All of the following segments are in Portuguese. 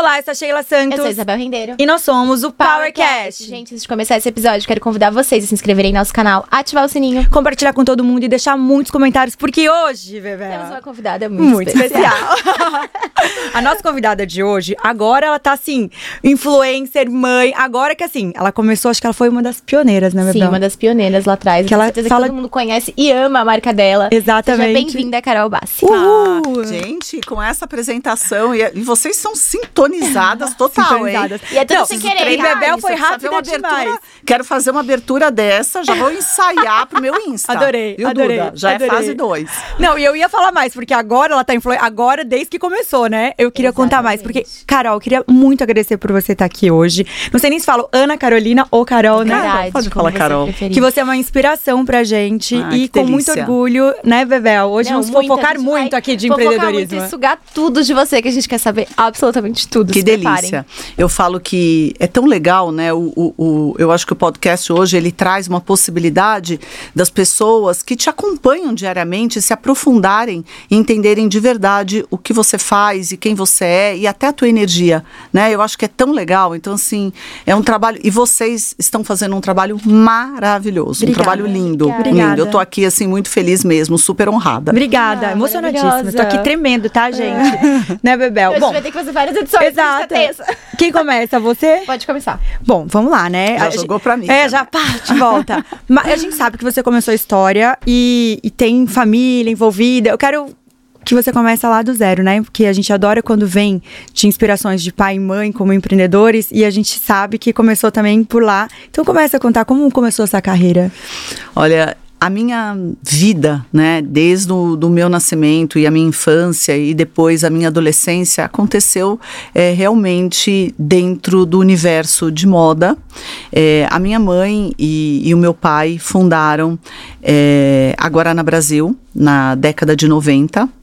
Olá, eu sou a Sheila Santos. Eu sou Isabel Rendeiro. E nós somos o PowerCast. Gente, antes de começar esse episódio, quero convidar vocês a se inscreverem no nosso canal, ativar o sininho. Compartilhar com todo mundo e deixar muitos comentários, porque hoje, Bebê. Temos uma convidada muito, Muito especial. especial. a nossa convidada de hoje, agora ela tá assim, influencer, mãe. Agora que assim, ela começou, acho que ela foi uma das pioneiras, né, Bebê? Sim, uma das pioneiras lá atrás. Que ela certeza fala- que todo mundo conhece e ama a marca dela. Exatamente. Seja bem-vinda, Carol Bassi. Uhul! Ah, gente, com essa apresentação, e, e vocês são sintonizadas total, Sintonizadas. hein? E é tudo Não, sem querer, treinar tá? Bebel Isso, foi abertura- demais. Quero fazer uma abertura dessa, já vou ensaiar pro meu Insta. Adorei, Viu, adorei, Duda? Já adorei. é fase 2. Não, e eu ia falar mais, porque agora ela tá influente. Agora, desde que começou, né? Eu queria contar mais. Porque, Exatamente. Carol, eu queria muito agradecer por você estar aqui hoje. Não sei nem se falo Ana Carolina ou Carol, né? Verdade, pode falar, Carol. preferir. Que você é uma inspiração pra gente. Ai, e com muito delícia. orgulho, né, Bebel? Hoje Não, vamos a gente muito aqui de empreendedorismo. Muito e sugar tudo de você, que a gente quer saber absolutamente tudo. Que Se preparem. delícia. Eu falo que é tão legal, né? O, o, o- eu acho que o podcast hoje ele traz uma possibilidade das pessoas que te acompanham diariamente se aprofundarem e entenderem de verdade o que você faz e quem você é e até a tua energia, né? Eu acho que é tão legal. Então, assim, é um trabalho. E vocês estão fazendo um trabalho maravilhoso, Obrigada. um trabalho lindo. Obrigada. Lindo. Eu tô aqui, assim, muito feliz mesmo, super honrada. Obrigada, Ah, emocionadíssima. Tô aqui tremendo, tá, gente? né, Bebel? A gente Bom, vai ter que fazer várias edições. Exato. Quem começa? Você? Pode começar. Bom, vamos lá, né? Já A jogou gente- pra mim, É, já pá, de volta. Mas a gente sabe que você começou a história e, e tem família envolvida. Eu quero que você comece lá do zero, né? Porque a gente adora quando vem de inspirações de pai e mãe como empreendedores e a gente sabe que começou também por lá. Então começa a contar como começou essa carreira. Olha, a minha vida, né, desde o do meu nascimento e a minha infância e depois a minha adolescência aconteceu é, realmente dentro do universo de moda. É, a minha mãe e, e o meu pai fundaram é, a Guarana Brasil na década de 90.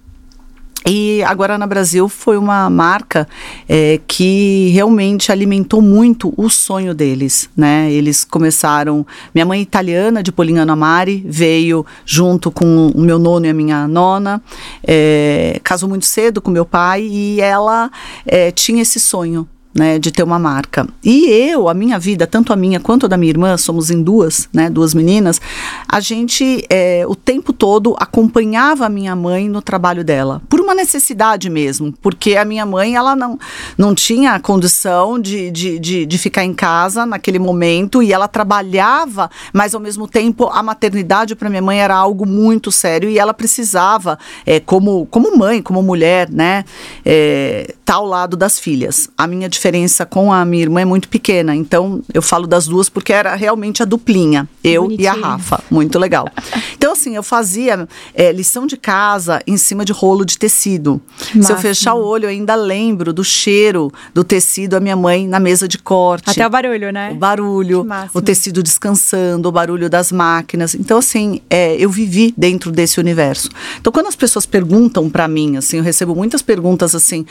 E a Guarana Brasil foi uma marca eh, que realmente alimentou muito o sonho deles, né? Eles começaram. Minha mãe italiana de Polignano Amari veio junto com o meu nono e a minha nona, eh, casou muito cedo com meu pai e ela eh, tinha esse sonho. Né, de ter uma marca. E eu, a minha vida, tanto a minha quanto a da minha irmã, somos em duas, né, duas meninas, a gente eh, o tempo todo acompanhava a minha mãe no trabalho dela, por uma necessidade mesmo, porque a minha mãe, ela não, não tinha condição de, de, de, de ficar em casa naquele momento e ela trabalhava, mas ao mesmo tempo a maternidade para minha mãe era algo muito sério e ela precisava, eh, como, como mãe, como mulher, né, eh, tá ao lado das filhas. A minha diferença com a minha irmã é muito pequena, então eu falo das duas porque era realmente a duplinha, eu e a Bonitinho. Rafa, muito legal. Então assim, eu fazia eh, lição de casa em cima de rolo de tecido. Se eu máximo. fechar o olho, eu ainda lembro do cheiro do tecido, a minha mãe na mesa de corte. Até o barulho, né? O barulho, Que o tecido descansando, o barulho das máquinas. Então, assim, é, eu vivi dentro desse universo. Então, quando as pessoas perguntam pra mim, assim, eu recebo muitas perguntas assim,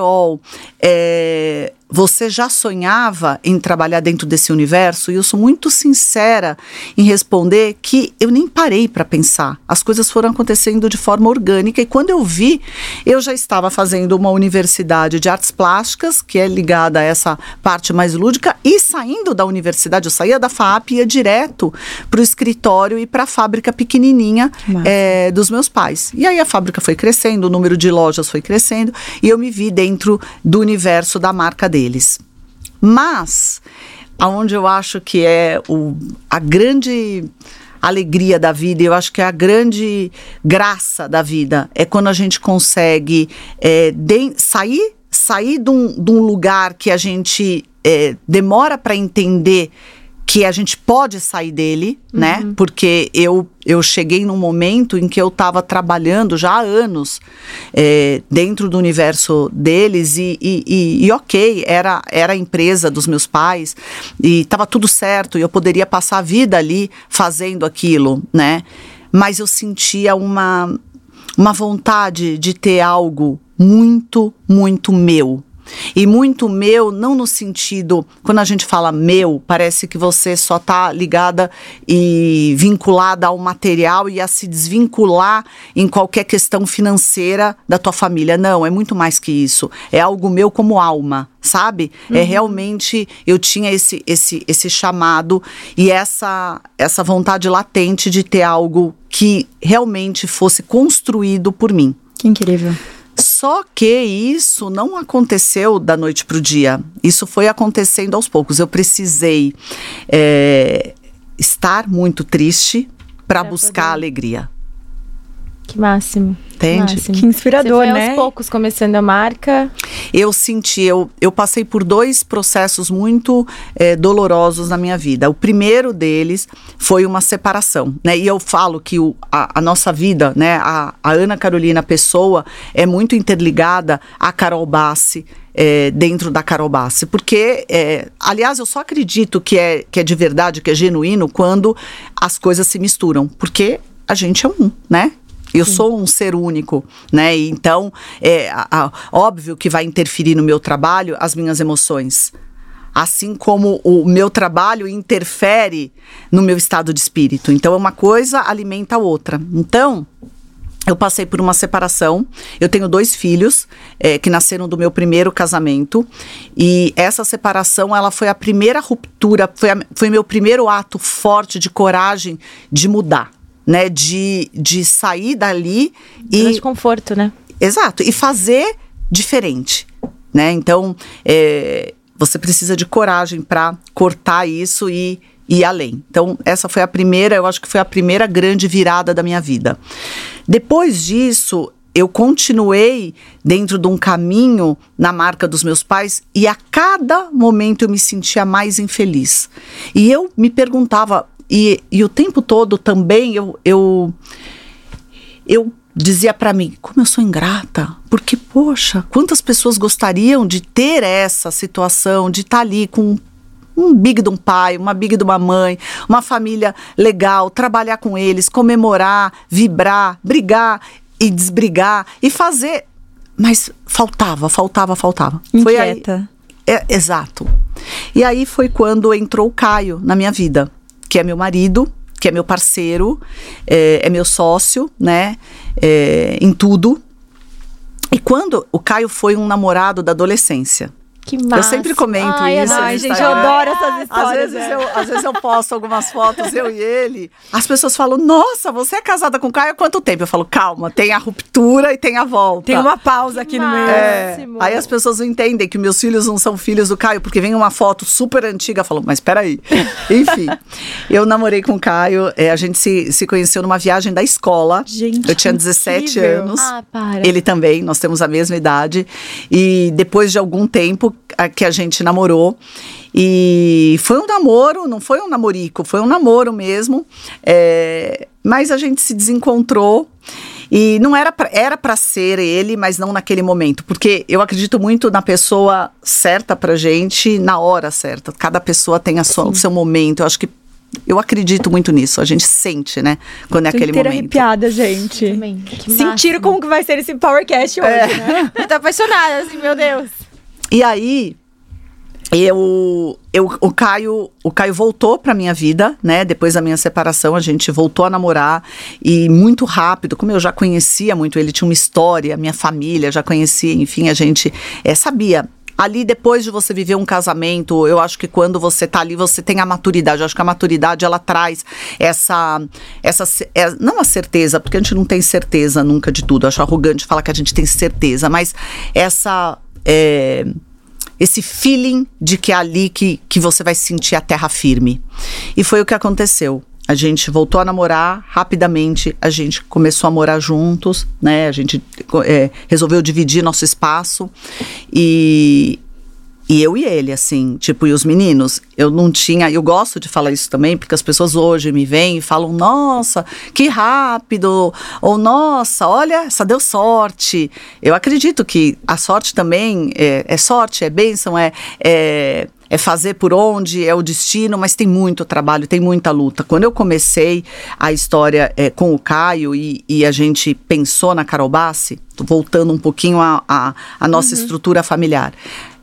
Carol, é, você já sonhava em trabalhar dentro desse universo? E eu sou muito sincera em responder que eu nem parei para pensar. As coisas foram acontecendo de forma orgânica e quando eu vi, eu já estava fazendo uma universidade de artes plásticas, que é ligada a essa parte mais lúdica, e saindo da universidade, eu saía da FAP e ia direto para o escritório e para a fábrica pequenininha eh, dos meus pais. E aí a fábrica foi crescendo, o número de lojas foi crescendo e eu me vi dentro do universo da marca deles. Mas aonde eu acho que é o, a grande alegria da vida, eu acho que é a grande graça da vida é quando a gente consegue é, de- sair sair de um, de um lugar que a gente é, demora para entender que a gente pode sair dele, né? Porque eu, eu cheguei num momento em que eu estava trabalhando já há anos é, dentro do universo deles e, e, e- e ok, era, era a empresa dos meus pais e estava tudo certo e eu poderia passar a vida ali fazendo aquilo, né? Mas eu sentia uma, uma vontade de ter algo muito, muito meu. E muito meu, não no sentido, quando a gente fala meu, parece que você só tá ligada e vinculada ao material e a se desvincular em qualquer questão financeira da tua família. Não, é muito mais que isso. É algo meu como alma, sabe? É realmente eu tinha esse esse esse chamado e essa essa vontade latente de ter algo que realmente fosse construído por mim. Que incrível. Só que isso não aconteceu da noite para o dia. Isso foi acontecendo aos poucos. Eu precisei é, estar muito triste para buscar poder- alegria. Que máximo. Entende? Máximo. Que inspirador, Você foi né? aos poucos começando a marca. Eu senti, eu, eu passei por dois processos muito eh, dolorosos na minha vida. O primeiro deles foi uma separação, né? E eu falo que o, a, a nossa vida, né? A, a Ana Carolina Pessoa é muito interligada à Carol Bassi. eh, dentro da Carol Bassi, porque, eh, aliás, eu só acredito que é, que é de verdade, que é genuíno, quando as coisas se misturam, porque a gente é um, né? Eu sou um ser único, né? Então, é a- óbvio que vai interferir no meu trabalho as minhas emoções. Assim como o meu trabalho interfere no meu estado de espírito. Então, uma coisa alimenta a outra. Então, eu passei por uma separação. Eu tenho dois filhos eh, que nasceram do meu primeiro casamento. E essa separação, ela foi a primeira ruptura, foi, a- foi meu primeiro ato forte de coragem de mudar. Né, de, de sair dali e de conforto, né? Exato, e fazer diferente, né? Então, é, você precisa de coragem para cortar isso e e ir além. Então, essa foi a primeira, eu acho que foi a primeira grande virada da minha vida. Depois disso, eu continuei dentro de um caminho na marca dos meus pais e a cada momento eu me sentia mais infeliz. E eu me perguntava, e, e o tempo todo também eu, eu eu dizia pra mim, como eu sou ingrata, porque poxa, quantas pessoas gostariam de ter essa situação, de estar ali com um big de um pai, uma big de uma mãe, uma família legal, trabalhar com eles, comemorar, vibrar, brigar e desbrigar e fazer, mas faltava, faltava, faltava. Foi aí, Inquieta. é, exato. E aí foi quando entrou o Caio na minha vida, que é meu marido, que é meu parceiro, é, é meu sócio, né? é, em tudo. E quando o Caio foi um namorado da adolescência. Que massa. Eu sempre comento Ai, isso. Ai, gente, eu adoro essas Às histórias. vezes, né? eu, às vezes eu posto algumas fotos, eu e ele. As pessoas falam, nossa, você é casada com o Caio há quanto tempo? Eu falo, calma, tem a ruptura e tem a volta. Tem uma pausa aqui no meio. É, Máximo. aí as pessoas não entendem que meus filhos não são filhos do Caio, porque vem uma foto super antiga, falou, mas peraí. Enfim, eu namorei com o Caio, é, a gente se, se conheceu numa viagem da escola. Gente, eu tinha 17 incrível. anos. Ah, para. Ele também, nós temos a mesma idade. E depois de algum tempo a- que a gente namorou. E foi um namoro, não foi um namorico, foi um namoro mesmo. É, mas a gente se desencontrou. E não era pra, era para ser ele, mas não naquele momento, porque eu acredito muito na pessoa certa pra gente, na hora certa. Cada pessoa tem a sua, o seu momento. Eu acho que eu acredito muito nisso. A gente sente, né, quando é Tô aquele inteira momento. arrepiada, gente. Também. Sentiram como que vai ser esse Powercast hoje, né? Eu tô apaixonada, assim, meu Deus. E aí, eu, eu, o Caio, o Caio voltou pra minha vida, né? Depois da minha separação, a gente voltou a namorar e muito rápido, como eu já conhecia muito, ele tinha uma história, minha família já conhecia, enfim, a gente eh, sabia. Ali, depois de você viver um casamento, eu acho que quando você tá ali, você tem a maturidade. Eu acho que a maturidade, ela traz essa. essa é, não a certeza, porque a gente não tem certeza nunca de tudo. Eu acho arrogante falar que a gente tem certeza, mas essa. É, esse feeling de que é ali que, que você vai sentir a terra firme. E foi o que aconteceu. A gente voltou a namorar rapidamente, a gente começou a morar juntos, né? A gente é, resolveu dividir nosso espaço e, e eu e ele, assim, tipo, e os meninos, eu não tinha, eu gosto de falar isso também, porque as pessoas hoje me veem e falam, nossa, que rápido, ou nossa, olha, essa deu sorte. Eu acredito que a sorte também é, é sorte, é bênção, é, é, é fazer por onde, é o destino, mas tem muito trabalho, tem muita luta. Quando eu comecei a história é, com o Caio e, e, a gente pensou na Carol Bassi, voltando um pouquinho à a, a, a, nossa uhum. estrutura familiar,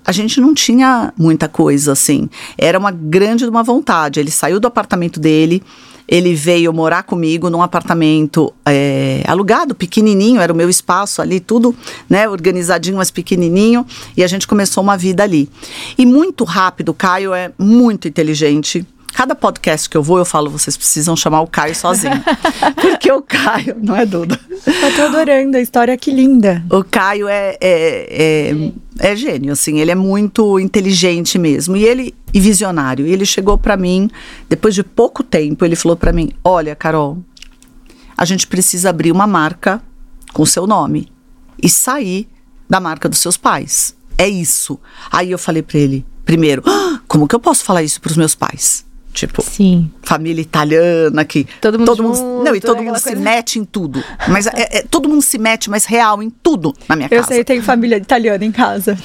a gente não tinha muita coisa assim. Era uma grande uma vontade. Ele saiu do apartamento dele, ele veio morar comigo num apartamento é, alugado, pequenininho, era o meu espaço ali, tudo né, organizadinho, mas pequenininho, e a gente começou uma vida ali. E muito rápido, o Caio é muito inteligente, Cada podcast que eu vou, eu falo, vocês precisam chamar o Caio sozinho. Porque o Caio, não é Duda? Eu tô adorando a história, que linda. O Caio é, é, é, é gênio, assim, ele é muito inteligente mesmo. E ele, e visionário. E ele chegou para mim, depois de pouco tempo, ele falou para mim: Olha, Carol, a gente precisa abrir uma marca com seu nome e sair da marca dos seus pais. É isso. Aí eu falei para ele, primeiro, ah, como que eu posso falar isso para os meus pais? Tipo, Sim. família italiana que todo mundo, todo junto, mundo não e todo mundo se mete em tudo. Mas é, é, todo mundo se mete, mas real em tudo na minha eu casa. Eu sei, tem família italiana em casa.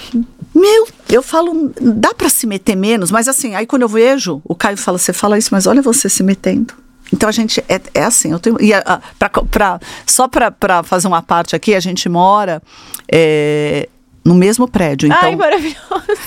Meu, eu falo, dá para se meter menos, mas assim, aí quando eu vejo, o Caio fala, você fala isso, mas olha você se metendo. Então a gente é, é assim, eu tenho e a, a, pra, pra, só para fazer uma parte aqui, a gente mora é, no mesmo prédio. Então, Ai, maravilhoso.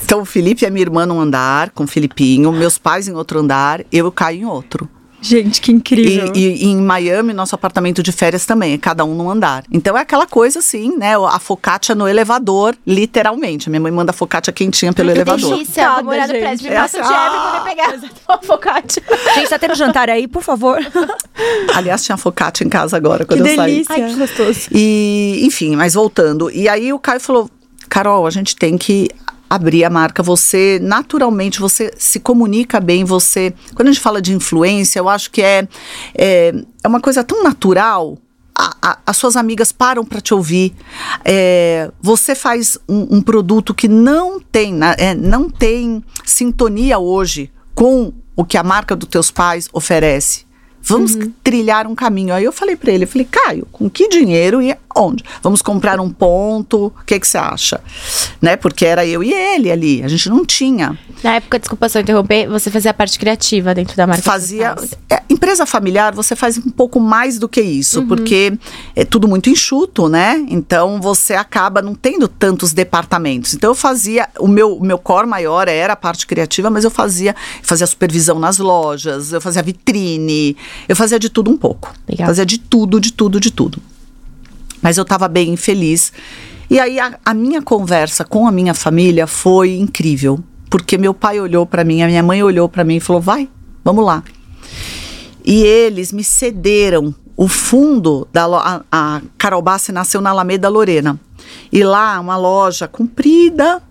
Então, o Felipe é minha irmã num andar, com o Filipinho, meus pais em outro andar, eu caio em outro. Gente, que incrível. E, e, e, em Miami, nosso apartamento de férias também, é cada um num andar. Então é aquela coisa assim, né? A focaccia no elevador, literalmente. Minha mãe manda focaccia quentinha pelo Ai, elevador. Que delícia, Cada, vou morar no prédio, me passa o jab e poder pegar a focaccia. Gente, tá tendo jantar aí, por favor. Aliás, tinha focaccia em casa agora, quando que eu delícia. saí. Ai, que gostoso. E, enfim, mas voltando. E aí o Caio falou, Carol, a gente tem que abrir a marca, você naturalmente você se comunica bem, você quando a gente fala de influência, eu acho que é é, é uma coisa tão natural. A, a, as suas amigas param para te ouvir. É, você faz um, um, produto que não tem, é, não tem sintonia hoje com o que a marca dos teus pais oferece. Vamos uhum. trilhar um caminho. Aí eu falei para ele, eu falei, Caio, com que dinheiro e onde? Vamos comprar um ponto, o que que você acha? Né? Porque era eu e ele ali, a gente não tinha. Na época, desculpa só interromper, você fazia a parte criativa dentro da marca? Fazia. É, empresa familiar, você faz um pouco mais do que isso, uhum. porque é tudo muito enxuto, né? Então você acaba não tendo tantos departamentos. Então eu fazia, o meu, meu core maior era a parte criativa, mas eu fazia, fazia supervisão nas lojas, eu fazia vitrine, eu fazia de tudo um pouco. Legal. Fazia de tudo, de tudo, de tudo. Mas eu estava bem feliz. E aí a, a minha conversa com a minha família foi incrível, porque meu pai olhou para mim, a minha mãe olhou para mim e falou: "Vai, vamos lá". E eles me cederam o fundo da a, a Carol Bassi nasceu na Alameda Lorena. E lá uma loja comprida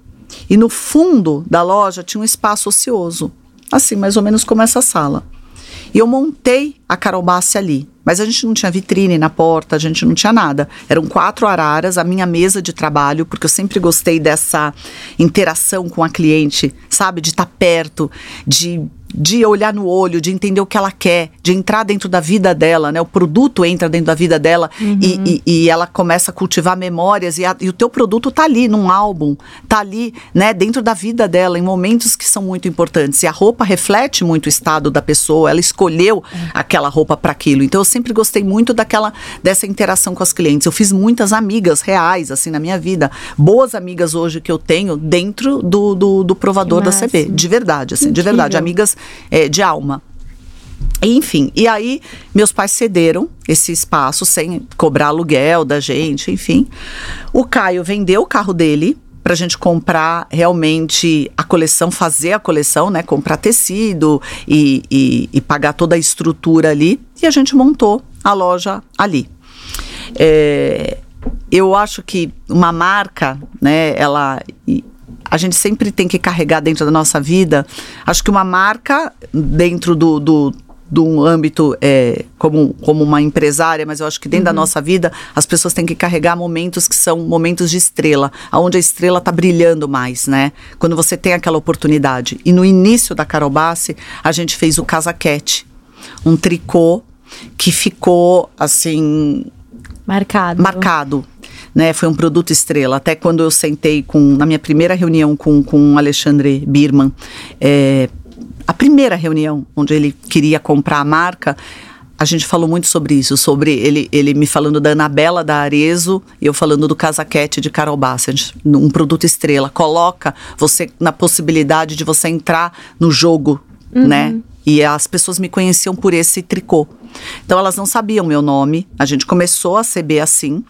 e no fundo da loja tinha um espaço ocioso, assim, mais ou menos como essa sala. Eu montei a Carol Bassi ali. Mas a gente não tinha vitrine na porta, a gente não tinha nada. Eram quatro araras, a minha mesa de trabalho, porque eu sempre gostei dessa interação com a cliente, sabe? De estar tá perto, de de olhar no olho, de entender o que ela quer, de entrar dentro da vida dela, né? O produto entra dentro da vida dela uhum. e, e, e, ela começa a cultivar memórias e, a, e, o teu produto tá ali num álbum, tá ali, né? Dentro da vida dela, em momentos que são muito importantes. E a roupa reflete muito o estado da pessoa, ela escolheu uhum. Aquela roupa para aquilo. Então eu sempre gostei muito daquela, dessa interação com as clientes. Eu fiz muitas amigas reais, assim, na minha vida. Boas amigas hoje que eu tenho dentro do, do, do provador da CB. De verdade, assim, de verdade. Amigas é, de alma. Enfim, e aí meus pais cederam esse espaço sem cobrar aluguel da gente, enfim. O Caio vendeu o carro dele para a gente comprar realmente a coleção, fazer a coleção, né? Comprar tecido e, e, e pagar toda a estrutura ali. E a gente montou a loja ali. É, eu acho que uma marca, né? Ela a gente sempre tem que carregar dentro da nossa vida. Acho que uma marca dentro do, do de um âmbito é, como, como uma empresária, mas eu acho que dentro uhum. da nossa vida as pessoas têm que carregar momentos que são momentos de estrela, aonde a estrela está brilhando mais, né? Quando você tem aquela oportunidade. E no início da Carol Bassi, a gente fez o casaquete, um tricô que ficou assim marcado. Marcado né? Foi um produto estrela. Até quando eu sentei com, na minha primeira reunião com, com o Alexandre Birman, é, a primeira reunião onde ele queria comprar a marca, a gente falou muito sobre isso, sobre ele, ele me falando da Anabela da Arezo e eu falando do Casaquete de Carol Bassett, um produto estrela. Coloca você na possibilidade de você entrar no jogo, uhum. né? E as pessoas me conheciam por esse tricô. Então elas não sabiam meu nome. A gente começou a CB assim.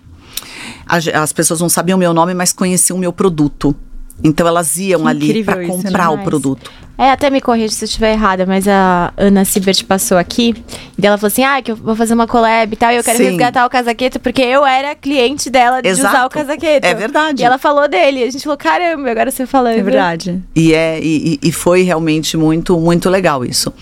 As pessoas não sabiam meu nome, mas conheciam o meu produto. Então elas iam que ali para comprar o produto. É, até me corrija se eu estiver errada, mas a Ana Sibert passou aqui e ela falou assim: ah, que eu vou fazer uma collab e tal, e eu quero Sim. resgatar o casaqueto, porque eu era cliente dela de Exato. usar o casaqueto. É verdade. E ela falou dele. A gente falou: caramba, agora você falando. É verdade. E, é, e, e foi realmente muito, muito legal isso.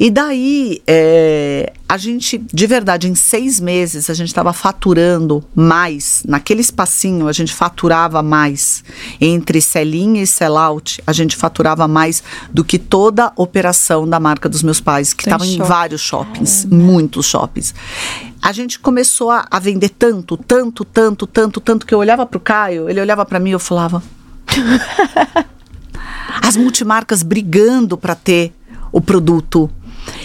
E daí, é, a gente, de verdade, em seis meses, a gente estava faturando mais. Naquele espacinho, a gente faturava mais. Entre sell-in e sell-out, a gente faturava mais do que toda a operação da marca dos meus pais, que estavam em vários shoppings, Caramba. muitos shoppings. A gente começou a, a, vender tanto, tanto, tanto, tanto, tanto, que eu olhava para o Caio, ele olhava para mim e eu falava. As multimarcas brigando para ter o produto.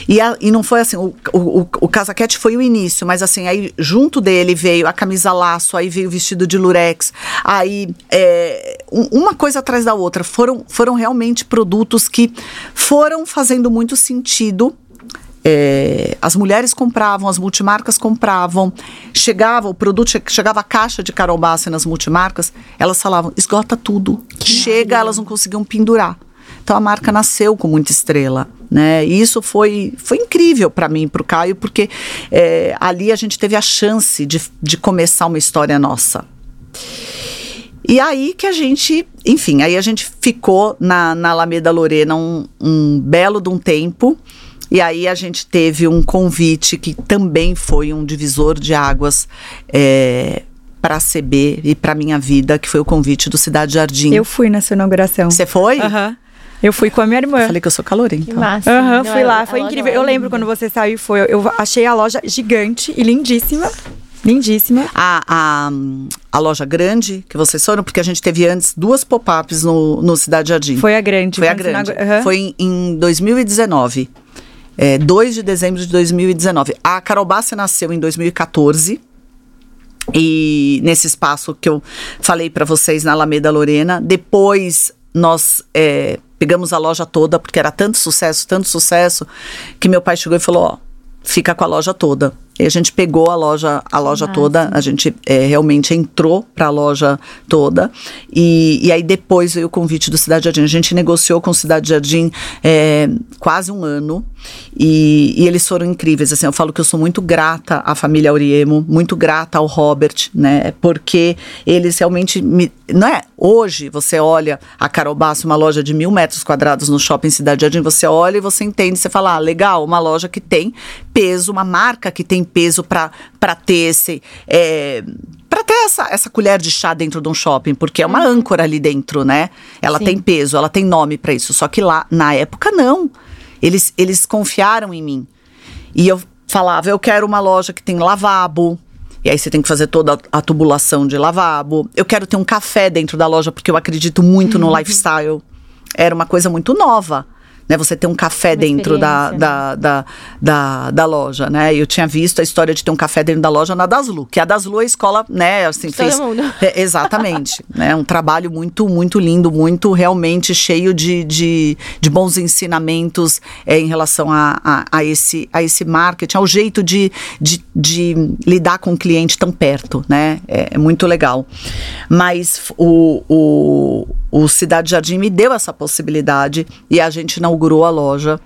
E, a, e não foi assim, o, o, o casaquete foi o início, mas assim, aí junto dele veio a camisa laço, aí veio o vestido de lurex, aí é, um, uma coisa atrás da outra. Foram, foram realmente produtos que foram fazendo muito sentido é, as mulheres compravam, as multimarcas compravam, chegava o produto, chegava a caixa de Carol Bassi nas multimarcas, elas falavam, esgota tudo. Que Chega, elas não conseguiam pendurar. Então a marca nasceu com muita estrela. Né? E isso foi, foi incrível para mim, para o Caio, porque é, ali a gente teve a chance de, de começar uma história nossa. E aí que a gente, enfim, aí a gente ficou na, na Alameda Lorena um, um belo de um tempo. E aí a gente teve um convite que também foi um divisor de águas é, para a CB e para minha vida, que foi o convite do Cidade Jardim. Eu fui nessa inauguração. Você foi? Aham. Uhum. Eu fui com a minha irmã. Eu falei que eu sou calorenta. Que massa. Aham, uhum, fui é lá, foi incrível. Eu lembro quando você saiu, foi. Eu achei a loja gigante e lindíssima. Lindíssima. A, a, a loja grande que vocês foram, porque a gente teve antes duas pop-ups no, no Cidade Jardim. Foi a grande. Foi a grande. Uhum. Foi em, em 2019. É, 2 de dezembro de 2019. A Carol Bassi nasceu em 2014. E nesse espaço que eu falei para vocês na Alameda Lorena. Depois nós é, pegamos a loja toda, porque era tanto sucesso, tanto sucesso, que meu pai chegou e falou: ó, fica com a loja toda. E a gente pegou a loja, a loja toda, a gente é, realmente entrou para a loja toda. E, e aí depois veio o convite do Cidade Jardim. A gente negociou com o Cidade Jardim é, quase um ano. E, e, eles foram incríveis. Assim, eu falo que eu sou muito grata à família Auriemo, muito grata ao Robert, né? Porque eles realmente me. Não é? Hoje você olha a Carol Basso, uma loja de mil metros quadrados no shopping Cidade Jardim, você olha e você entende, você fala, ah, legal, uma loja que tem peso, uma marca que tem peso para ter esse. É, para ter essa, essa colher de chá dentro de um shopping, porque é uma uhum. âncora ali dentro, né? Ela Sim. tem peso, ela tem nome para isso. Só que lá, na época, não. Eles, eles confiaram em mim. E eu falava, eu quero uma loja que tem lavabo. E aí você tem que fazer toda a tubulação de lavabo. Eu quero ter um café dentro da loja, porque eu acredito muito uhum. no lifestyle. Era uma coisa muito nova né? Você ter um café dentro da, né? da, da, da, da, loja, né? Eu tinha visto a história de ter um café dentro da loja na Daslu, que a Daslu é a escola, né, assim, de fez... Todo mundo. É, exatamente, né? Um trabalho muito, muito lindo, muito realmente cheio de, de, de bons ensinamentos é, em relação a, a, a, esse, a esse marketing, ao jeito de, de, de lidar com o cliente tão perto, né? É, é muito legal. Mas o, o, o Cidade Jardim me deu essa possibilidade e a gente inaugurou a loja.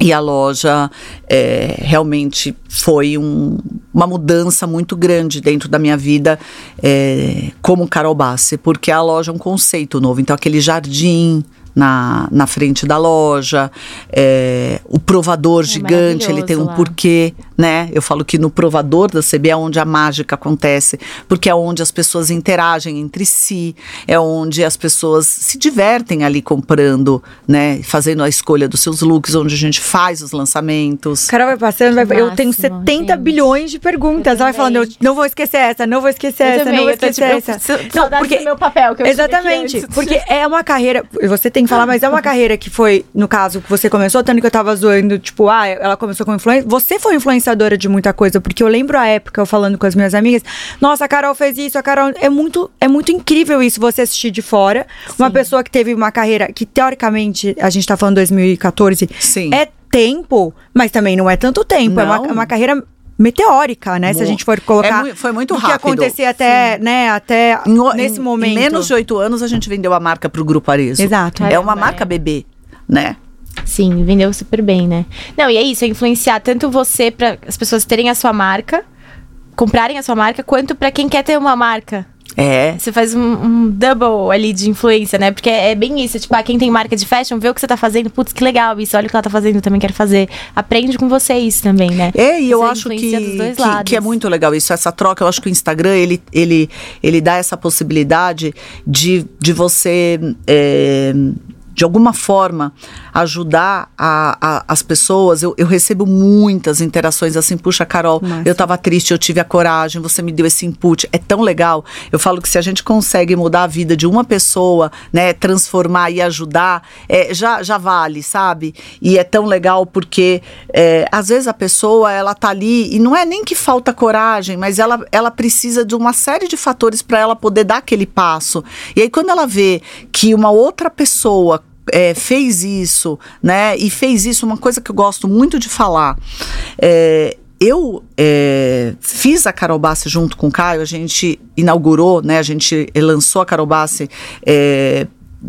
E a loja é, realmente foi um, uma mudança muito grande dentro da minha vida é, como Carol Bassi, porque a loja é um conceito novo. Então, aquele jardim, na, na frente da loja, é, o provador é gigante, ele tem um lá. porquê, né? Eu falo que no provador da CB é onde a mágica acontece, porque é onde as pessoas interagem entre si, é onde as pessoas se divertem ali comprando, né? Fazendo a escolha dos seus looks, onde a gente faz os lançamentos. Carol vai passando, vai, Máximo, eu tenho 70 gente. bilhões de perguntas. Ela vai falando, eu não vou esquecer essa, não vou esquecer eu essa, também, não vou esquecer tipo, essa. Eu, não, porque, meu papel que eu Exatamente, porque é uma carreira, você tem que falar, mas é uma carreira que foi, no caso, que você começou, tanto que eu tava zoando, tipo, ah, ela começou como influência. Você foi influenciadora de muita coisa, porque eu lembro a época eu falando com as minhas amigas, nossa, a Carol fez isso, a Carol. É muito, é muito incrível isso, você assistir de fora. Sim. Uma pessoa que teve uma carreira que, teoricamente, a gente tá falando 2014, Sim. é tempo, mas também não é tanto tempo. Não. É uma, é uma carreira meteórica, né? Se a gente for colocar. É, foi muito rápido. que acontecer até, Sim. né? Até em, nesse momento. Em menos de oito anos a gente vendeu a marca para o Grupo Arezo. Exato. É uma marca bebê, né? Sim, vendeu super bem, né? Não, e é isso, é influenciar tanto você para as pessoas terem a sua marca, comprarem a sua marca, quanto para quem quer ter uma marca. É. Você faz um, um, double ali de influência, né? Porque é, é, bem isso. Tipo, ah, quem tem marca de fashion, vê o que você tá fazendo. Putz, que legal isso. Olha o que ela tá fazendo, eu também quero fazer. Aprende com vocês também, né? É, e eu acho que, que, que, é muito legal isso. Essa troca, eu acho que o Instagram, ele, ele, ele dá essa possibilidade de, de você... É, de alguma forma ajudar a, a, as pessoas. Eu, eu, recebo muitas interações assim, puxa, Carol, Nossa. eu estava triste, eu tive a coragem, você me deu esse input. É tão legal. Eu falo que se a gente consegue mudar a vida de uma pessoa, né, transformar e ajudar, é, já, já vale, sabe? E é tão legal porque é, às vezes a pessoa ela tá ali e não é nem que falta coragem, mas ela, ela precisa de uma série de fatores para ela poder dar aquele passo. E aí quando ela vê que uma outra pessoa é, fez isso, né? E fez isso, uma coisa que eu gosto muito de falar. É, eu é, fiz a Carol Bassi junto com o Caio, a gente inaugurou, né? A gente lançou a Carol Bassi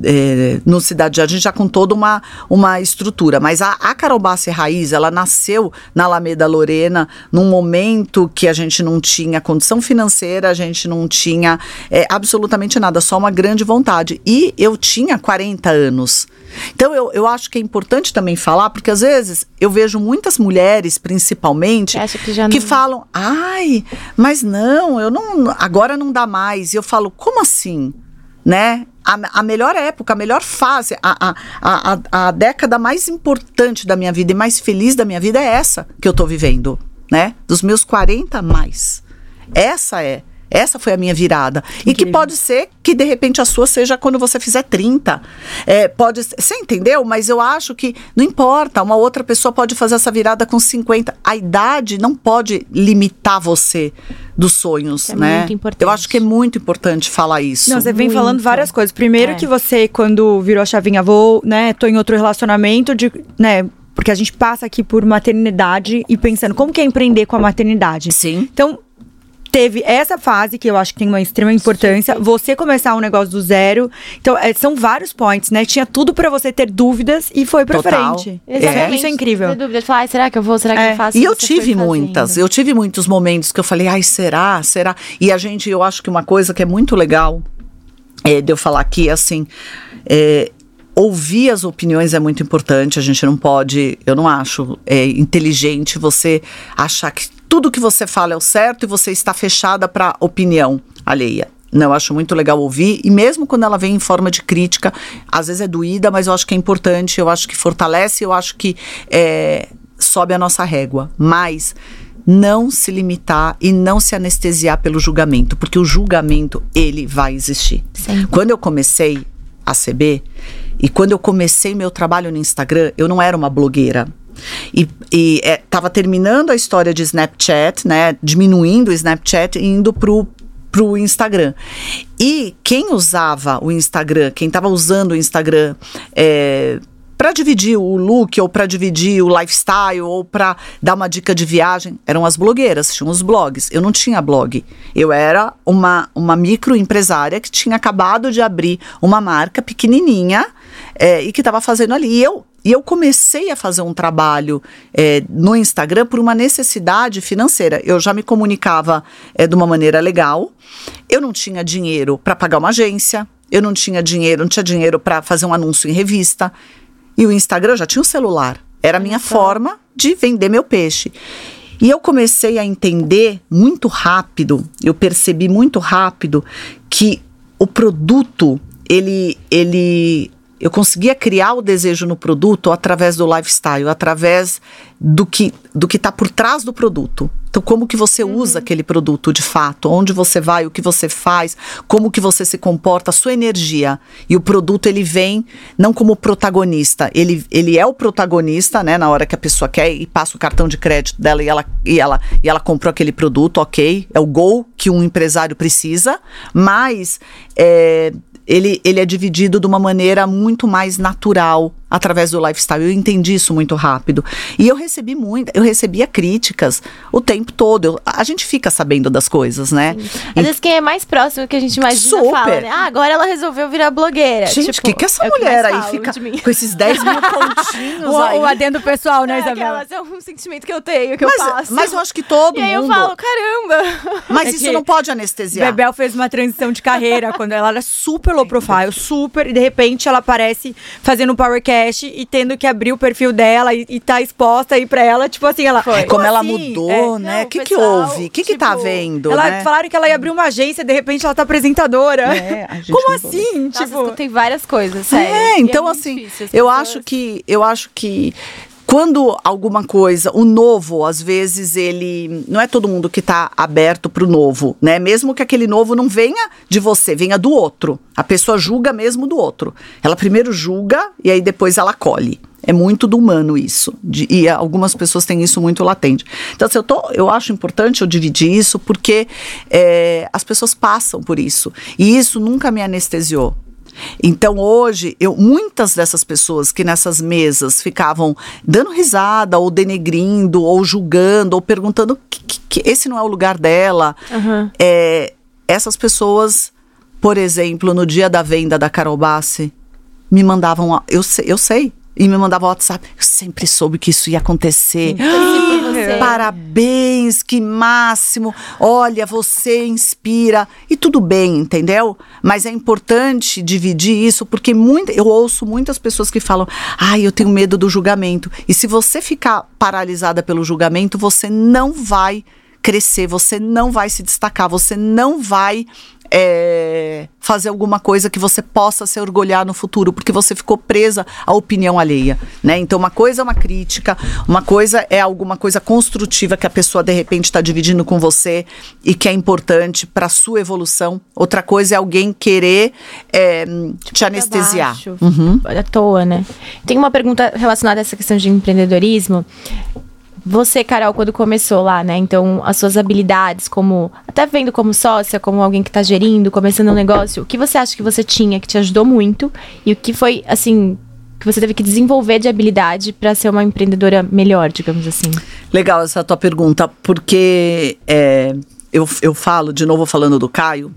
é, no Cidade Jardim já com toda uma, uma estrutura. Mas a, a Carol Bassi Raiz, ela nasceu na Alameda Lorena num momento que a gente não tinha condição financeira, a gente não tinha é, absolutamente nada, só uma grande vontade. E eu tinha 40 anos. Então eu, eu acho que é importante também falar, porque às vezes eu vejo muitas mulheres, principalmente, que, que não... falam, ai, mas não, eu não, agora não dá mais. E eu falo, como assim? Né? a, a, melhor época, a melhor fase, a, a, a, a década mais importante da minha vida e mais feliz da minha vida é essa que eu tô vivendo, né? Dos meus 40 mais. Essa é. Essa foi a minha virada. Incrível. E que pode ser que de repente a sua seja quando você fizer 30. É, pode Você entendeu? Mas eu acho que não importa. Uma outra pessoa pode fazer essa virada com 50. A idade não pode limitar você dos sonhos, é né? Muito importante. Eu acho que é muito importante falar isso. Não, você vem muito. falando várias coisas. Primeiro é. que você, quando virou a chavinha, vou, né, tô em outro relacionamento de, né, porque a gente passa aqui por maternidade e pensando como que é empreender com a maternidade. Sim. Então, teve essa fase que eu acho que tem uma extrema importância. Sim. Você começar um negócio do zero. Então, é, são vários points, né? Tinha tudo para você ter dúvidas e foi pra Total. frente. Exatamente. É. Isso é incrível. Ter dúvidas, falar, será que eu vou? Será que é. eu faço? E eu tive muitas. Eu tive muitos momentos que eu falei, ai, será? Será? E a gente, eu acho que uma coisa que é muito legal é, de eu falar aqui, assim, é, ouvir as opiniões é muito importante. A gente não pode, eu não acho é, inteligente você achar que tudo que você fala é o certo e você está fechada para opinião alheia. Não, eu acho muito legal ouvir, e mesmo quando ela vem em forma de crítica, às vezes é doída, mas eu acho que é importante, eu acho que fortalece, eu acho que é, sobe a nossa régua. Mas não se limitar e não se anestesiar pelo julgamento, porque o julgamento, ele vai existir. Sim. Quando eu comecei a CB, e quando eu comecei meu trabalho no Instagram, eu não era uma blogueira. E, estava é, terminando a história de Snapchat, né? Diminuindo o Snapchat e indo pro pro Instagram. E quem usava o Instagram, quem estava usando o Instagram é, para dividir o look ou para dividir o lifestyle ou para dar uma dica de viagem, eram as blogueiras, tinham os blogs. Eu não tinha blog. Eu era uma, uma microempresária que tinha acabado de abrir uma marca pequenininha é, e que estava fazendo ali. E eu e eu comecei a fazer um trabalho é, no Instagram por uma necessidade financeira. Eu já me comunicava é, de uma maneira legal, eu não tinha dinheiro para pagar uma agência, eu não tinha dinheiro, não tinha dinheiro para fazer um anúncio em revista. E o Instagram já tinha um celular. Era a minha forma de vender meu peixe. E eu comecei a entender muito rápido, eu percebi muito rápido que o produto, ele, ele eu conseguia criar o desejo no produto através do lifestyle, através do que do que está por trás do produto. Então, como que você uhum. usa aquele produto de fato? Onde você vai? O que você faz? Como que você se comporta? A sua energia. E o produto, ele vem não como protagonista. Ele, ele é o protagonista, né? Na hora que a pessoa quer e passa o cartão de crédito dela e ela, e ela, e ela comprou aquele produto, ok. É o gol que um empresário precisa. Mas... É, ele, ele é dividido de uma maneira muito mais natural através do lifestyle. Eu entendi isso muito rápido. E eu recebi muito, eu recebia críticas o tempo todo. Eu, a gente fica sabendo das coisas, né? Sim. Às vezes quem é mais próximo que a gente imagina Super. fala, né? Ah, agora ela resolveu virar blogueira. Gente, o tipo, que, que essa é mulher que aí fica com esses 10 mil pontinhos o, aí? O adendo pessoal, né, é, Isabela? é um sentimento que eu tenho, que mas, eu passo. Mas eu acho que todo e mundo... E aí eu falo, caramba! Mas é isso não pode anestesiar. Bebel fez uma transição de carreira quando ela era super low profile, super, e de repente ela aparece fazendo um e tendo que abrir o perfil dela e, e tá exposta aí pra ela, tipo assim, ela. Foi. Como, ela assim? mudou, é. né? O que, que houve? O que, tipo, que tá tipo, vendo? Ela né? falaram que ela ia abrir uma agência, de repente ela tá apresentadora. É, Como assim? Nossa, tipo, tem várias coisas, sério. É, então é assim, difícil, eu acho que eu acho que quando alguma coisa, o novo, às vezes ele não é todo mundo que está aberto para o novo, né? Mesmo que aquele novo não venha de você, venha do outro. A pessoa julga mesmo do outro. Ela primeiro julga e aí depois ela colhe. É muito do humano isso. De, e algumas pessoas têm isso muito latente. Então, assim, eu, tô, eu acho importante eu dividir isso porque é, as pessoas passam por isso. E isso nunca me anestesiou. Então hoje, eu, muitas dessas pessoas que nessas mesas ficavam dando risada, ou denegrindo, ou julgando, ou perguntando que, que, que esse não é o lugar dela, uhum. é, essas pessoas, por exemplo, no dia da venda da Carol Bassi, me mandavam, eu, eu sei, e me mandava WhatsApp. Eu sempre soube que isso ia acontecer. Parabéns, que máximo. Olha, você inspira. E tudo bem, entendeu? Mas é importante dividir isso, porque muito, eu ouço muitas pessoas que falam: ai, eu tenho medo do julgamento. E se você ficar paralisada pelo julgamento, você não vai crescer, você não vai se destacar, você não vai é, fazer alguma coisa que você possa se orgulhar no futuro, porque você ficou presa à opinião alheia, né? Então, uma coisa é uma crítica, uma coisa é alguma coisa construtiva que a pessoa de repente está dividindo com você e que é importante para sua evolução. Outra coisa é alguém querer é, tipo, te anestesiar. Uhum. À toa, né? Tem uma pergunta relacionada a essa questão de empreendedorismo. Você, Carol, quando começou lá, né? Então, as suas habilidades, como. Até vendo como sócia, como alguém que está gerindo, começando um negócio, o que você acha que você tinha que te ajudou muito? E o que foi, assim, que você teve que desenvolver de habilidade para ser uma empreendedora melhor, digamos assim? Legal essa tua pergunta, porque é, eu, eu falo, de novo falando do Caio,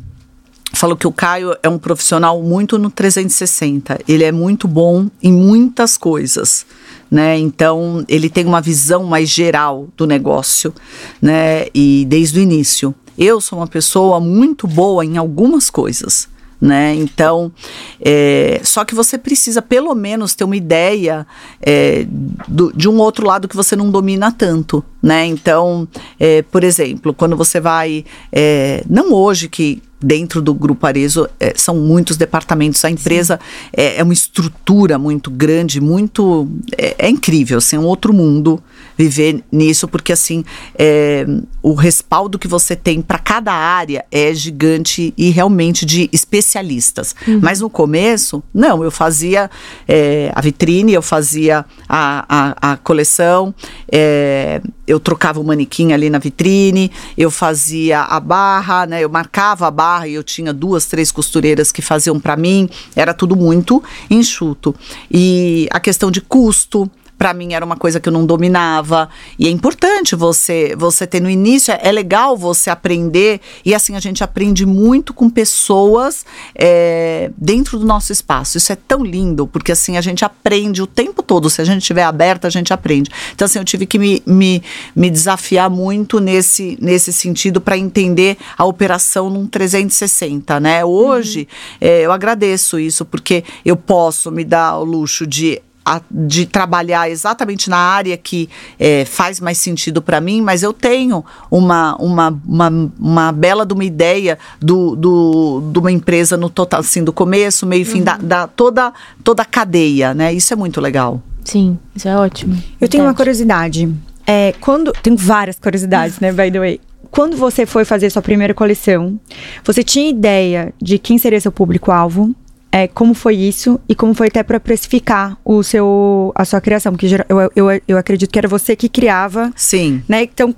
falo que o Caio é um profissional muito no 360. Ele é muito bom em muitas coisas né? Então ele tem uma visão mais geral do negócio, né? E desde o início. Eu sou uma pessoa muito boa em algumas coisas. Né? Então, é, só que você precisa pelo menos ter uma ideia é, do, de um outro lado que você não domina tanto, né? Então, é, por exemplo, quando você vai, é, não hoje que dentro do Grupo Arezo é, são muitos departamentos. A empresa é, é, uma estrutura muito grande, muito. É, é, incrível, assim, é um outro mundo viver nisso, porque assim, é, o respaldo que você tem para cada área é gigante e realmente de especialistas. Uhum. Mas no começo, não, eu fazia é, a vitrine, eu fazia a, a, a coleção, é, eu trocava o manequim ali na vitrine, eu fazia a barra, né? Eu marcava a barra e eu tinha duas, três costureiras que faziam para mim. Era tudo muito enxuto. E a questão de custo, para mim era uma coisa que eu não dominava. E é importante você você ter no início, é, é legal você aprender, e assim a gente aprende muito com pessoas é, dentro do nosso espaço. Isso é tão lindo, porque assim a gente aprende o tempo todo. Se a gente estiver aberta, a gente aprende. Então, assim, eu tive que me, me, me desafiar muito nesse, nesse sentido para entender a operação num 360, né? Hoje, uhum. é, eu agradeço isso, porque eu posso me dar o luxo de a, de trabalhar exatamente na área que é, faz mais sentido para mim, mas eu tenho uma, uma, uma, uma, bela de uma ideia do, do, de uma empresa no total, assim, do começo, meio fim, uhum. da, da, toda, toda a cadeia, né? Isso é muito legal. Sim, isso é ótimo. Eu tenho uma curiosidade. É, quando. Tenho várias curiosidades, né, by the way. Quando você foi fazer sua primeira coleção, você tinha ideia de quem seria seu público-alvo? É, como foi isso e como foi até para precificar o seu, a sua criação? Porque eu, eu, eu acredito que era você que criava. Sim. Né? Então,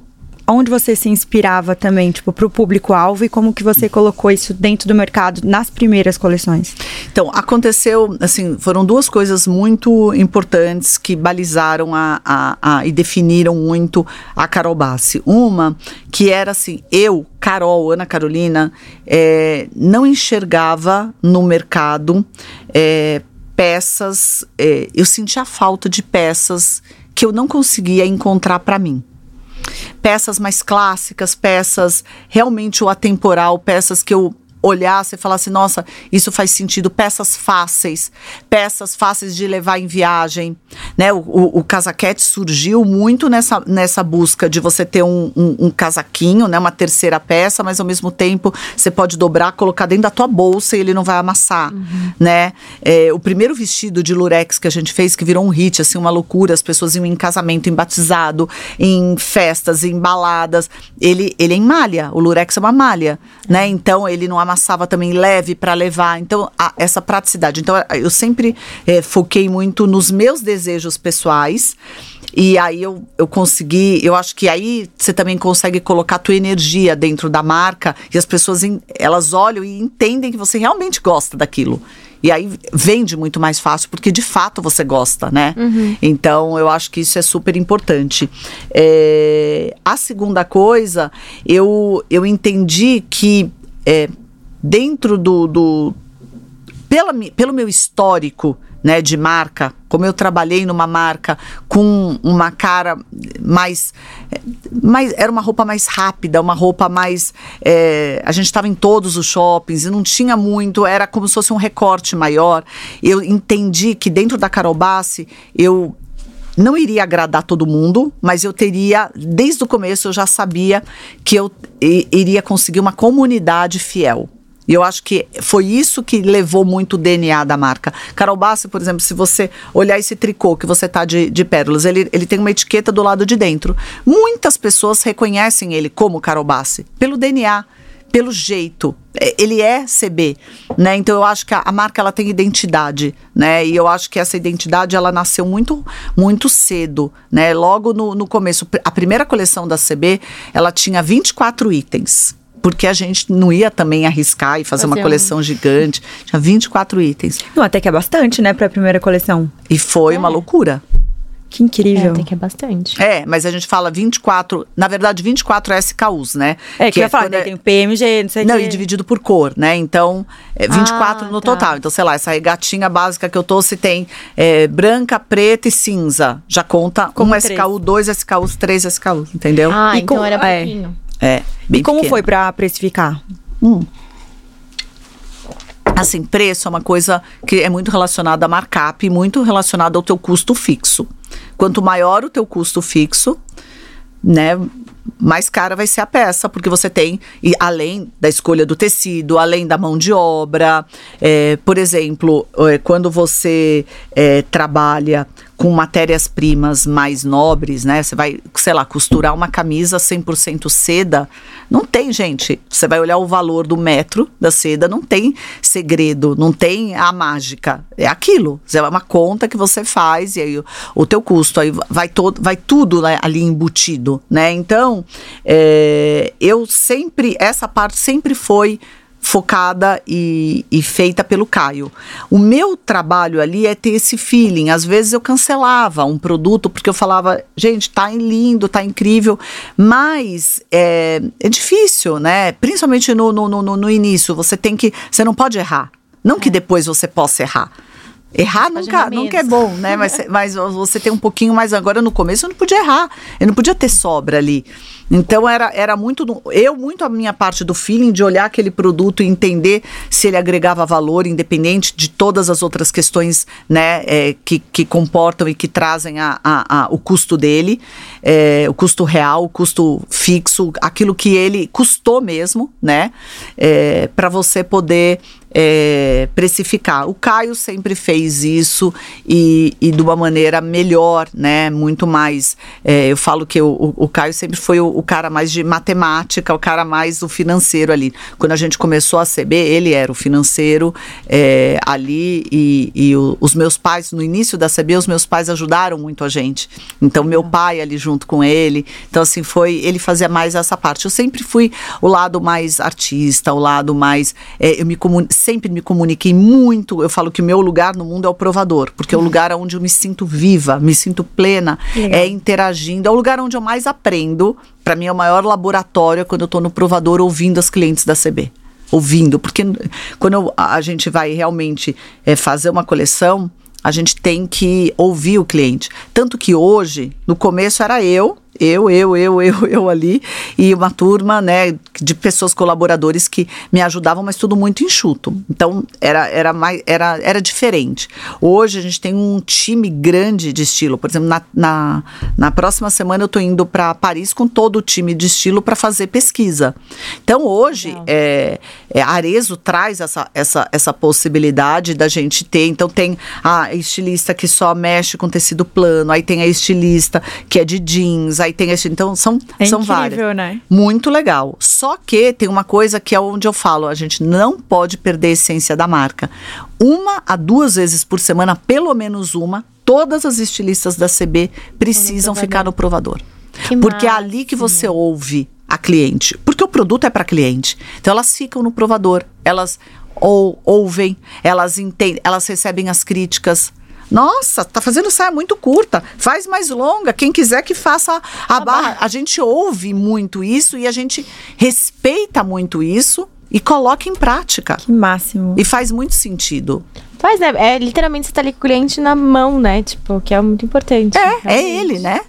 onde você se inspirava também, tipo, para o público-alvo e como que você colocou isso dentro do mercado nas primeiras coleções? Então, aconteceu, assim, foram duas coisas muito importantes que balizaram a, a, a e definiram muito a Carol Bassi. Uma, que era assim, eu, Carol, Ana Carolina, é, não enxergava no mercado é, peças, é, eu sentia falta de peças que eu não conseguia encontrar para mim peças mais clássicas, peças realmente o atemporal, peças que eu olhasse e falasse, nossa, isso faz sentido. Peças fáceis, peças fáceis de levar em viagem. Né? O, o, o casaquete surgiu muito nessa, nessa busca de você ter um, um, um, casaquinho, né? uma terceira peça, mas ao mesmo tempo você pode dobrar, colocar dentro da tua bolsa e ele não vai amassar. Uhum. Né? É, o primeiro vestido de lurex que a gente fez, que virou um hit, assim, uma loucura, as pessoas iam em casamento, em batizado, em festas, em baladas. Ele, ele é em malha, o lurex é uma malha, né? Então ele não amassa amassava também leve para levar. Então, a, essa praticidade. Então, eu sempre é, foquei muito nos meus desejos pessoais. E aí eu, eu consegui, eu acho que aí você também consegue colocar a tua energia dentro da marca e as pessoas elas olham e entendem que você realmente gosta daquilo. E aí vende muito mais fácil, porque de fato você gosta, né? Uhum. Então eu acho que isso é super importante. É, a segunda coisa, eu, eu entendi que é, dentro do, do pela, pelo meu histórico né, de marca, como eu trabalhei numa marca com uma cara mais, mais era uma roupa mais rápida, uma roupa mais, é, a gente estava em todos os shoppings e não tinha muito, era como se fosse um recorte maior. Eu entendi que dentro da Carol Bassi eu não iria agradar todo mundo, mas eu teria, desde o começo eu já sabia que eu iria conseguir uma comunidade fiel. E eu acho que foi isso que levou muito o DNA da marca. Carol Bassi, por exemplo, se você olhar esse tricô que você tá de, de pérolas, ele, ele tem uma etiqueta do lado de dentro. Muitas pessoas reconhecem ele como Carol Bassi, pelo DNA, pelo jeito. É, ele é CB, né? Então eu acho que a, a, marca ela tem identidade, né? E eu acho que essa identidade ela nasceu muito muito cedo, né? Logo no, no começo, a primeira coleção da CB, ela tinha 24 itens porque a gente não ia também arriscar e fazer, fazer uma coleção um... gigante. Tinha 24 itens. Não, até que é bastante, né, para a primeira coleção. E foi é. uma loucura. Que incrível. É, tem que é bastante. É, mas a gente fala 24, na verdade 24 SKUs, né? É, que, que é falar, é, tem o PMG, não sei Não, que... e dividido por cor, né? Então, é 24 ah, no tá. total. Então, sei lá, essa regatinha básica que eu tô, se tem é, branca, preta e cinza, já conta Como um SKU, dois SKUs, três SKUs, entendeu? Ah, e então com, era pouquinho. É, bem E como pequeno. foi para precificar? Hum. Assim, preço é uma coisa que é muito relacionada a markup e muito relacionada ao teu custo fixo. Quanto maior o teu custo fixo, né, mais cara vai ser a peça, porque você tem, e além da escolha do tecido, além da mão de obra, é, por exemplo, é, quando você é, trabalha com matérias-primas mais nobres, né? Você vai, sei lá, costurar uma camisa 100% seda, não tem, gente. Você vai olhar o valor do metro da seda, não tem segredo, não tem a mágica. É aquilo. É uma conta que você faz e aí o, o teu custo aí vai todo, vai tudo né, ali embutido, né? Então, é, eu sempre essa parte sempre foi focada e, e, feita pelo Caio. O meu trabalho ali é ter esse feeling. Às vezes eu cancelava um produto porque eu falava, gente, tá lindo, tá incrível, mas é, é difícil, né? Principalmente no, no, no, no início, você tem que, você não pode errar. Não é. que depois você possa errar. Errar nunca, nunca é bom, né? Mas, mas você tem um pouquinho mais. Agora, no começo, eu não podia errar. Eu não podia ter sobra ali. Então, era, era muito. Eu, muito a minha parte do feeling de olhar aquele produto e entender se ele agregava valor, independente de todas as outras questões, né? É, que, que comportam e que trazem a, a, a o custo dele, é, o custo real, o custo fixo, aquilo que ele custou mesmo, né? É, Para você poder é, precificar. O Caio sempre fez isso e, e de uma maneira melhor, né? Muito mais. É, eu falo que o, o, Caio sempre foi o, o, cara mais de matemática, o cara mais do financeiro ali. Quando a gente começou a CB, ele era o financeiro é, ali e, e o, os meus pais, no início da CB, os meus pais ajudaram muito a gente. Então, meu pai ali junto com ele. Então, assim, foi. Ele fazia mais essa parte. Eu sempre fui o lado mais artista, o lado mais. É, eu me comunico sempre me comuniquei muito. Eu falo que o meu lugar no mundo é o provador, porque é o lugar onde eu me sinto viva, me sinto plena, Legal. é interagindo. É o lugar onde eu mais aprendo. Para mim, é o maior laboratório quando eu estou no provador ouvindo as clientes da CB ouvindo, porque quando eu, a gente vai realmente é, fazer uma coleção, a gente tem que ouvir o cliente. Tanto que hoje, no começo era eu, eu, eu, eu, eu, eu ali, e uma turma, né, de pessoas colaboradores que me ajudavam, mas tudo muito enxuto. Então, era, era, mais, era, era diferente. Hoje, a gente tem um time grande de estilo. Por exemplo, na, na, na próxima semana eu estou indo para Paris com todo o time de estilo para fazer pesquisa. Então, hoje, é, é, Arezo traz essa, essa, essa possibilidade da gente ter. Então, tem a estilista que só mexe com tecido plano, aí tem a estilista que é de jeans, aí tem esse. Então, são, é são incrível, várias. né? Muito legal. Só que tem uma coisa que é onde eu falo: a gente não pode perder a essência da marca. Uma a duas vezes por semana, pelo menos uma, todas as estilistas da CB precisam no ficar no provador. Que porque massa. é ali que você ouve a cliente. Porque o produto é para cliente. Então elas ficam no provador, elas ou, ouvem, elas entendem, elas recebem as críticas. Nossa, tá fazendo saia muito curta. Faz mais longa. Quem quiser que faça a, a barra. barra. A gente ouve muito isso e a gente respeita muito isso e coloca em prática. Que máximo. E faz muito sentido. Faz, né? É, literalmente você tá ali com o cliente na mão, né? Tipo, que é muito importante. É, realmente. é ele, né?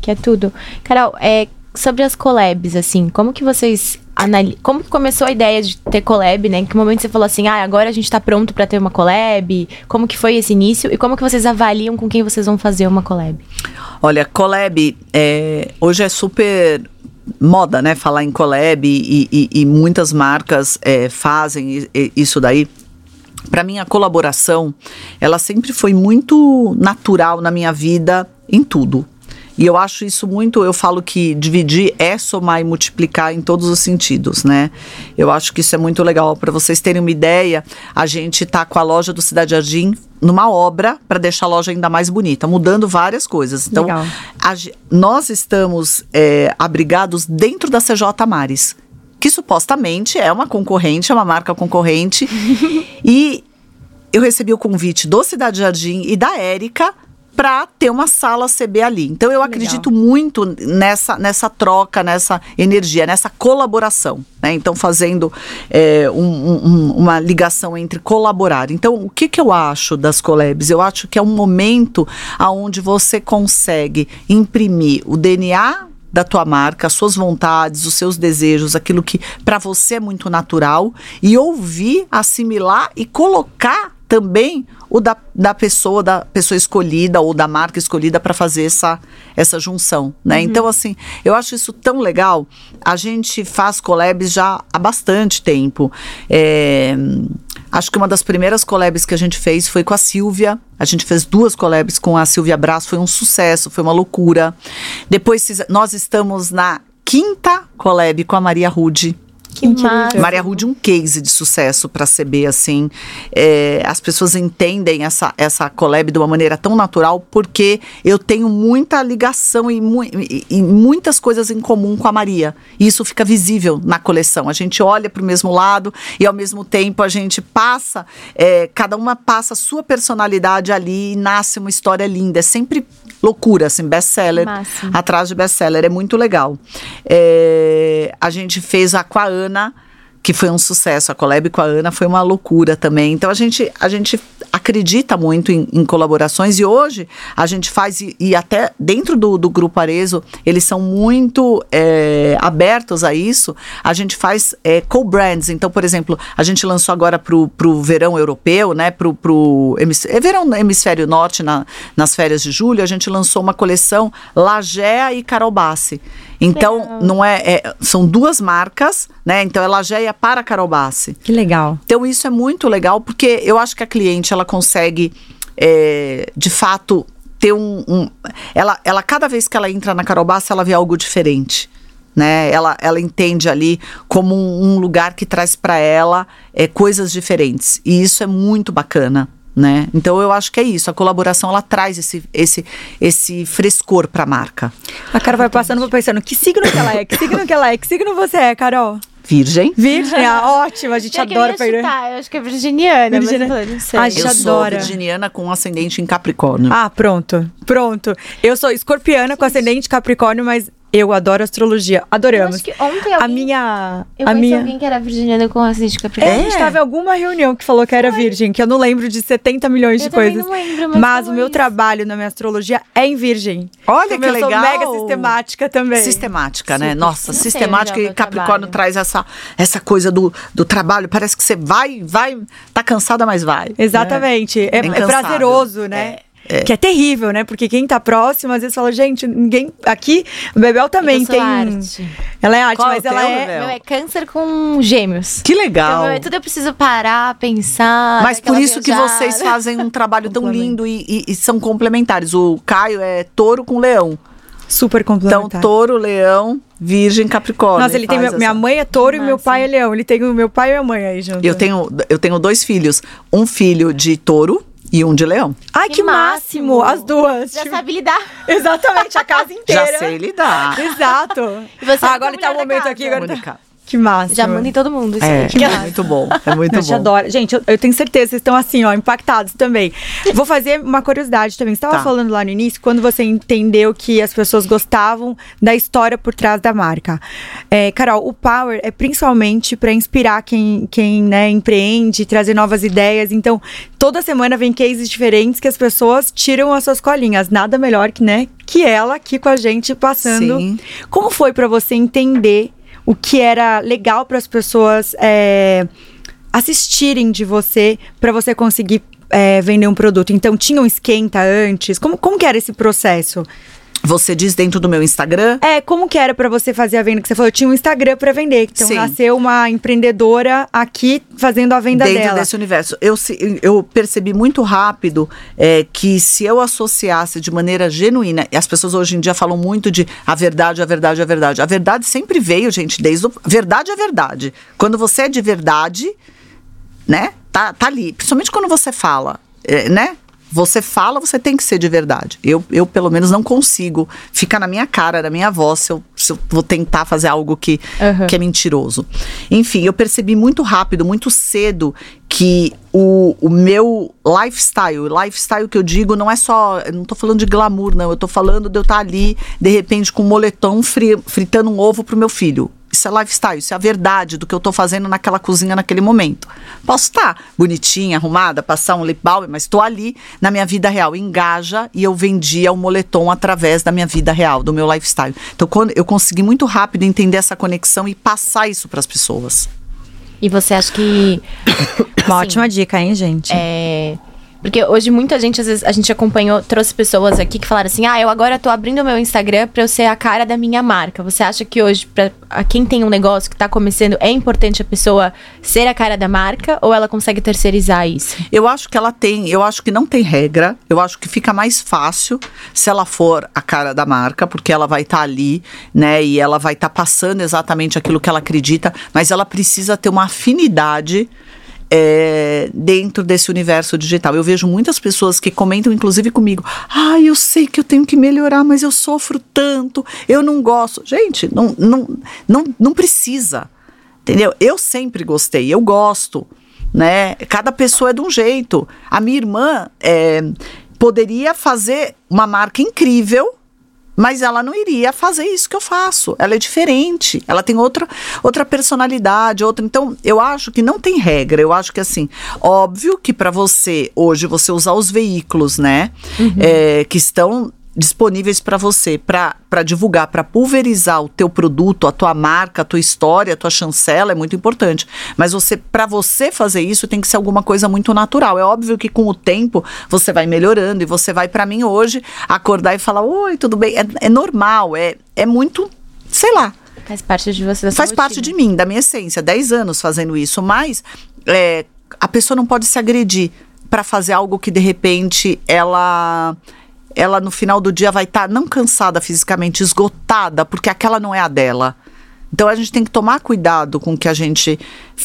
Que é tudo. Carol, é, sobre as collabs, assim, como que vocês Como começou a ideia de ter collab, né? Em que momento você falou assim, ah, agora a gente tá pronto para ter uma collab? Como que foi esse início? E como que vocês avaliam com quem vocês vão fazer uma collab? Olha, collab é, hoje é super moda, né? Falar em collab e, e, e muitas marcas é, fazem isso daí. Para mim, a colaboração, ela sempre foi muito natural na minha vida em tudo. E eu acho isso muito, eu falo que dividir é somar e multiplicar em todos os sentidos, né? Eu acho que isso é muito legal. Para vocês terem uma ideia, a gente tá com a loja do Cidade Jardim numa obra para deixar a loja ainda mais bonita, mudando várias coisas. Então, a, nós estamos é, abrigados dentro da CJ Mares, que supostamente é uma concorrente, é uma marca concorrente. e eu recebi o convite do Cidade Jardim e da Érica para ter uma sala CB ali. Então eu acredito Legal. muito nessa, nessa troca, nessa energia, nessa colaboração. Né? Então fazendo é, um, um, uma ligação entre colaborar. Então o que, que eu acho das collabs? Eu acho que é um momento aonde você consegue imprimir o DNA da tua marca, as suas vontades, os seus desejos, aquilo que para você é muito natural e ouvir, assimilar e colocar também o da, da pessoa, da pessoa escolhida ou da marca escolhida para fazer essa, essa junção, né? Uhum. Então, assim, eu acho isso tão legal. A gente faz collabs já há bastante tempo. É, acho que uma das primeiras collabs que a gente fez foi com a Silvia. A gente fez duas collabs com a Silvia Brás, foi um sucesso, foi uma loucura. Depois nós estamos na quinta collab com a Maria Rude Que massa. Maria Rude um case de sucesso para CB, assim. É, as pessoas entendem essa, essa collab de uma maneira tão natural porque eu tenho muita ligação e, mu e, e muitas coisas em comum com a Maria. E isso fica visível na coleção. A gente olha para o mesmo lado e ao mesmo tempo a gente passa, é, cada uma passa a sua personalidade ali e nasce uma história linda. É sempre loucura, assim, best-seller atrás de best-seller. É muito legal. É, a gente fez a Aqua Ana, que foi um sucesso. A collab com a Ana foi uma loucura também. Então a gente, a gente acredita muito em, em colaborações e hoje a gente faz, e, e até dentro do, do, Grupo Arezo, eles são muito é, abertos a isso. A gente faz é, co-brands. Então, por exemplo, a gente lançou agora pro, pro verão europeu, né? Pro, pro é verão no hemisfério norte, na, nas férias de julho, a gente lançou uma coleção Lagea e Carol Bassi. Então, não é, é, São duas marcas, né? Então é Lageia para Carol Bassi. Que legal. Então, isso é muito legal, porque eu acho que a cliente ela consegue, é, de fato, ter um. um ela, ela, cada vez que ela entra na Carol Bassi, ela vê algo diferente. Né? Ela, ela entende ali como um, um lugar que traz para ela é, coisas diferentes. E isso é muito bacana né? Então eu acho que é isso. A colaboração ela traz esse, esse, esse frescor para a marca. A cara vai passando, vou pensando, que signo que ela é? Que signo que ela é? Que signo você é, Carol? Virgem. Virgem, ah, ótimo, a gente adora pegar. Eu acho que é virginiana, Virginiana. mas não sei. A gente eu adora. sou virginiana com ascendente em Capricórnio. Ah, pronto, pronto. Eu sou escorpiana com ascendente Capricórnio, mas eu adoro astrologia. Adoramos. Eu acho que ontem alguém, a minha. Eu a minha... alguém que era virginiana com ascendente capricórnio. É, a gente tava em alguma reunião que falou que era virgem, que eu não lembro de 70 milhões eu de coisas. Não lembro, mas, mas o meu isso. trabalho na minha astrologia é em virgem. Olha que eu legal. Eu sou mega sistemática também. Sistemática, né? Nossa, sistemática e Capricórnio traz essa, essa coisa do, do trabalho. Parece que você vai, vai, tá cansada, mas vai. Né? Exatamente. Né? É, é, prazeroso, né? É. É. Que é terrível, né? Porque quem tá próximo às vezes fala, gente, ninguém. Aqui, o Bebel também tem. Arte. Ela é arte, Qual mas ela teu, é. Bebel? Meu é câncer com gêmeos. Que legal. Então, tudo eu preciso parar, pensar. Mas por isso viajada. que vocês fazem um trabalho tão lindo e, e, e, são complementares. O Caio é touro com leão. Super complementar. Então, touro, leão, virgem, capricórnio. Nossa, ele tem. Essa... Minha mãe é touro Nossa. e meu pai é leão. Ele tem o meu pai e minha mãe aí junto. Eu tenho, eu tenho dois filhos. Um filho de touro e um de leão. Ai, que, que máximo. máximo! As duas. Já tipo... sabe lidar. Exatamente, a casa inteira. Já sei lidar. Exato. E você ah, agora tá o momento aqui. Agora tá... Que massa. Já manda em todo mundo. Isso é, aí. é muito bom. É muito eu bom. Te adoro. Gente, eu, eu, tenho certeza, vocês estão assim, ó, impactados também. Vou fazer uma curiosidade também. Você estava tá. falando lá no início, quando você entendeu que as pessoas gostavam da história por trás da marca. É, Carol, o Power é principalmente para inspirar quem, quem né, empreende, trazer novas ideias. Então, toda semana vem cases diferentes que as pessoas tiram as suas colinhas. Nada melhor que, né, que ela aqui com a gente passando. Sim. Como foi para você entender o que era legal para as pessoas é, assistirem de você para você conseguir é, vender um produto. Então, tinha um esquenta antes? Como, como que era esse processo? Você diz dentro do meu Instagram? É, como que era para você fazer a venda? Que você falou, eu tinha um Instagram para vender. Então, Sim. nasceu uma empreendedora aqui fazendo a venda dentro dela. Dentro desse universo. Eu, eu percebi muito rápido é, que se eu associasse de maneira genuína, e as pessoas hoje em dia falam muito de a verdade, a verdade, a verdade. A verdade sempre veio, gente, desde o. Verdade é verdade. Quando você é de verdade, né? Tá, tá ali. Principalmente quando você fala, é, né? Você fala, você tem que ser de verdade. Eu, eu pelo menos, não consigo ficar na minha cara, na minha voz, se eu, se eu vou tentar fazer algo que, uhum. que é mentiroso. Enfim, eu percebi muito rápido, muito cedo, que o, o meu lifestyle, lifestyle que eu digo não é só, não tô falando de glamour, não, eu tô falando de eu estar tá ali, de repente, com um moletom fri, fritando um ovo pro meu filho. Isso é lifestyle, isso é a verdade do que eu tô fazendo naquela cozinha naquele momento. Posso estar tá bonitinha, arrumada, passar um lip balm, mas estou ali na minha vida real. Engaja e eu vendia o moletom através da minha vida real, do meu lifestyle. Então, quando eu consegui muito rápido entender essa conexão e passar isso para as pessoas. E você acha que. Uma assim, ótima dica, hein, gente? É Porque hoje muita gente, às vezes, a gente acompanhou, trouxe pessoas aqui que falaram assim: ah, eu agora tô abrindo o meu Instagram pra eu ser a cara da minha marca. Você acha que hoje, pra quem tem um negócio que tá começando, é importante a pessoa ser a cara da marca ou ela consegue terceirizar isso? Eu acho que ela tem, eu acho que não tem regra. Eu acho que fica mais fácil se ela for a cara da marca, porque ela vai estar tá ali, né? E ela vai estar tá passando exatamente aquilo que ela acredita, mas ela precisa ter uma afinidade é, dentro desse universo digital. Eu vejo muitas pessoas que comentam, inclusive comigo, ah, eu sei que eu tenho que melhorar, mas eu sofro tanto, eu não gosto. Gente, não, não, não, não precisa. Entendeu? Eu sempre gostei, eu gosto. Né? Cada pessoa é de um jeito. A minha irmã é, poderia fazer uma marca incrível mas ela não iria fazer isso que eu faço. Ela é diferente, ela tem outra, outra personalidade, outra. Então, eu acho que não tem regra. Eu acho que assim, óbvio que para você hoje você usar os veículos, né, uhum. é, que estão disponíveis para você, para divulgar, para pulverizar o teu produto, a tua marca, a tua história, a tua chancela é muito importante. Mas você, para você fazer isso, tem que ser alguma coisa muito natural. É óbvio que com o tempo você vai melhorando e você vai para mim hoje acordar e falar, oi, tudo bem? É, é normal, é, é muito, sei lá. Faz parte de você. Faz rotina. parte de mim, da minha essência. Dez anos fazendo isso, mas é, a pessoa não pode se agredir para fazer algo que de repente ela ela no final do dia vai estar tá, não cansada fisicamente, esgotada, porque aquela não é a dela. Então a gente tem que tomar cuidado com o que a gente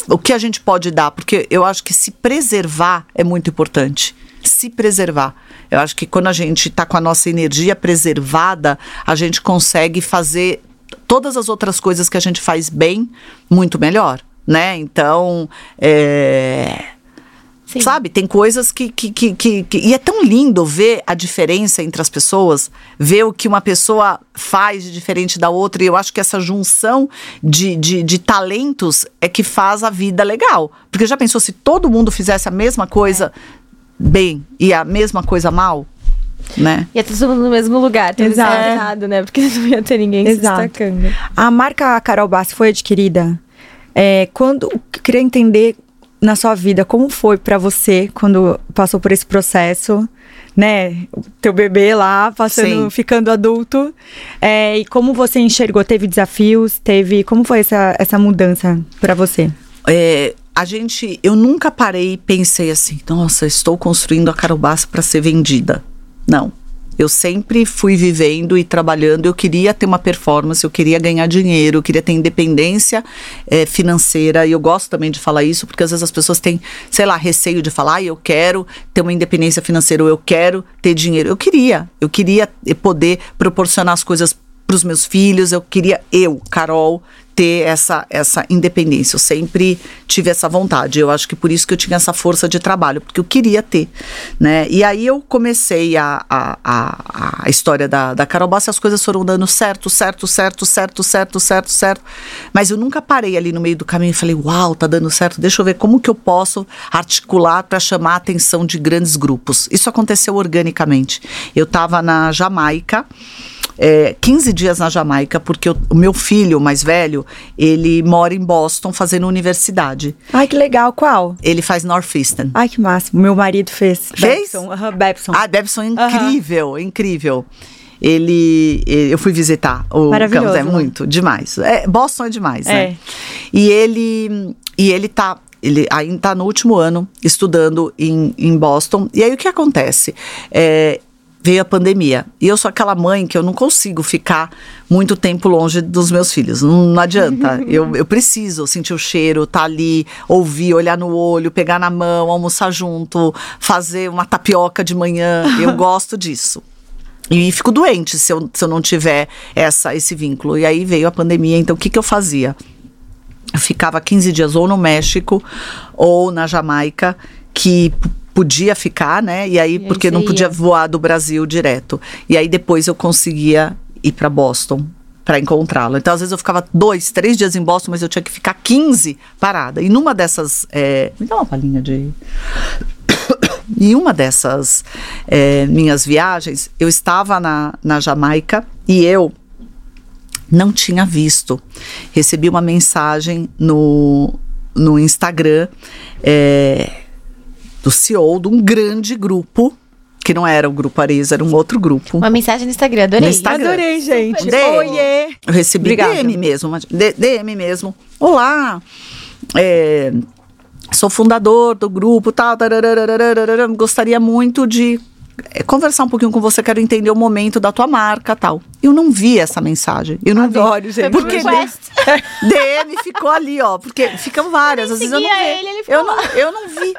o que a gente pode dar, porque eu acho que se preservar é muito importante. Se preservar. Eu acho que quando a gente está com a nossa energia preservada, a gente consegue fazer todas as outras coisas que a gente faz bem muito melhor, né? Então, é Sim. Sabe? Tem coisas que, que, que, que, que. E é tão lindo ver a diferença entre as pessoas, ver o que uma pessoa faz de diferente da outra. E eu acho que essa junção de, de, de talentos é que faz a vida legal. Porque já pensou se todo mundo fizesse a mesma coisa é. bem e a mesma coisa mal? Né? Ia todo mundo no mesmo lugar, tudo Exato. errado, né? Porque não ia ter ninguém Exato. se destacando. A marca Carol Bassi foi adquirida. É, quando eu queria entender na sua vida, como foi para você quando passou por esse processo, né? O teu bebê lá, passando, Sim. ficando adulto. É, e como você enxergou? Teve desafios? Teve. Como foi essa, essa mudança para você? É, a gente. Eu nunca parei e pensei assim, nossa, estou construindo a Carobassa para ser vendida. Não. Eu sempre fui vivendo e trabalhando. Eu queria ter uma performance, eu queria ganhar dinheiro, eu queria ter independência é, financeira. E eu gosto também de falar isso, porque às vezes as pessoas têm, sei lá, receio de falar, ah, eu quero ter uma independência financeira, ou eu quero ter dinheiro. Eu queria, eu queria poder proporcionar as coisas para os meus filhos, eu queria, eu, Carol, ter essa, essa independência. Eu sempre tive essa vontade. Eu acho que por isso que eu tinha essa força de trabalho, porque eu queria ter, né? E aí eu comecei a, a, a, a história da, da Carol Bassi, as coisas foram dando certo, certo, certo, certo, certo, certo, certo. Mas eu nunca parei ali no meio do caminho e falei, uau, tá dando certo, deixa eu ver como que eu posso articular para chamar a atenção de grandes grupos. Isso aconteceu organicamente. Eu estava na Jamaica, é, 15 dias na Jamaica, porque eu, o meu filho mais velho, ele mora em Boston fazendo universidade. Ai, que legal. Qual? Ele faz Northeastern. Ai, que máximo. Meu marido fez. Fez? Babson. Uhum, Babson. Ah, Babson, incrível, uhum. incrível. Ele, eu fui visitar o Maravilhoso, campus, é muito, demais. É, Boston é demais, né? é. né? E ele, e ele tá ele ainda está no último ano estudando em, em Boston. E aí o que acontece? É, veio a pandemia. E eu sou aquela mãe que eu não consigo ficar muito tempo longe dos meus filhos. Não, não adianta. eu, eu preciso sentir o cheiro, estar tá ali, ouvir, olhar no olho, pegar na mão, almoçar junto, fazer uma tapioca de manhã. Eu gosto disso. E fico doente se eu, se eu não tiver essa, esse vínculo. E aí veio a pandemia, então o que, que eu fazia? Eu ficava 15 dias ou no México ou na Jamaica, que podia ficar, né? E aí, e porque não podia voar do Brasil direto. E aí depois eu conseguia ir para Boston para encontrá-lo. Então, às vezes eu ficava dois, três dias em Boston, mas eu tinha que ficar 15 parada. E numa dessas. É... Me dá uma palhinha de. em uma dessas é, minhas viagens, eu estava na, na Jamaica e eu não tinha visto. Recebi uma mensagem no, no Instagram. É, do CEO de um grande grupo, que não era o Grupo Areza, era um outro grupo. Uma mensagem no Instagram, adorei. No Instagram. Adorei, gente. DM. Oiê. Eu recebi Obrigada. DM mesmo, DM mesmo. Olá, é, sou fundador do grupo, tal, gostaria muito de é, conversar um pouquinho com você, quero entender o momento da tua marca, tal. Eu não vi essa mensagem. Eu não vi. Adoro, gente. Foi Porque. DM ficou ali, ó, porque ficam várias, às vezes eu não vi. ele, ele ficou eu não, eu não vi.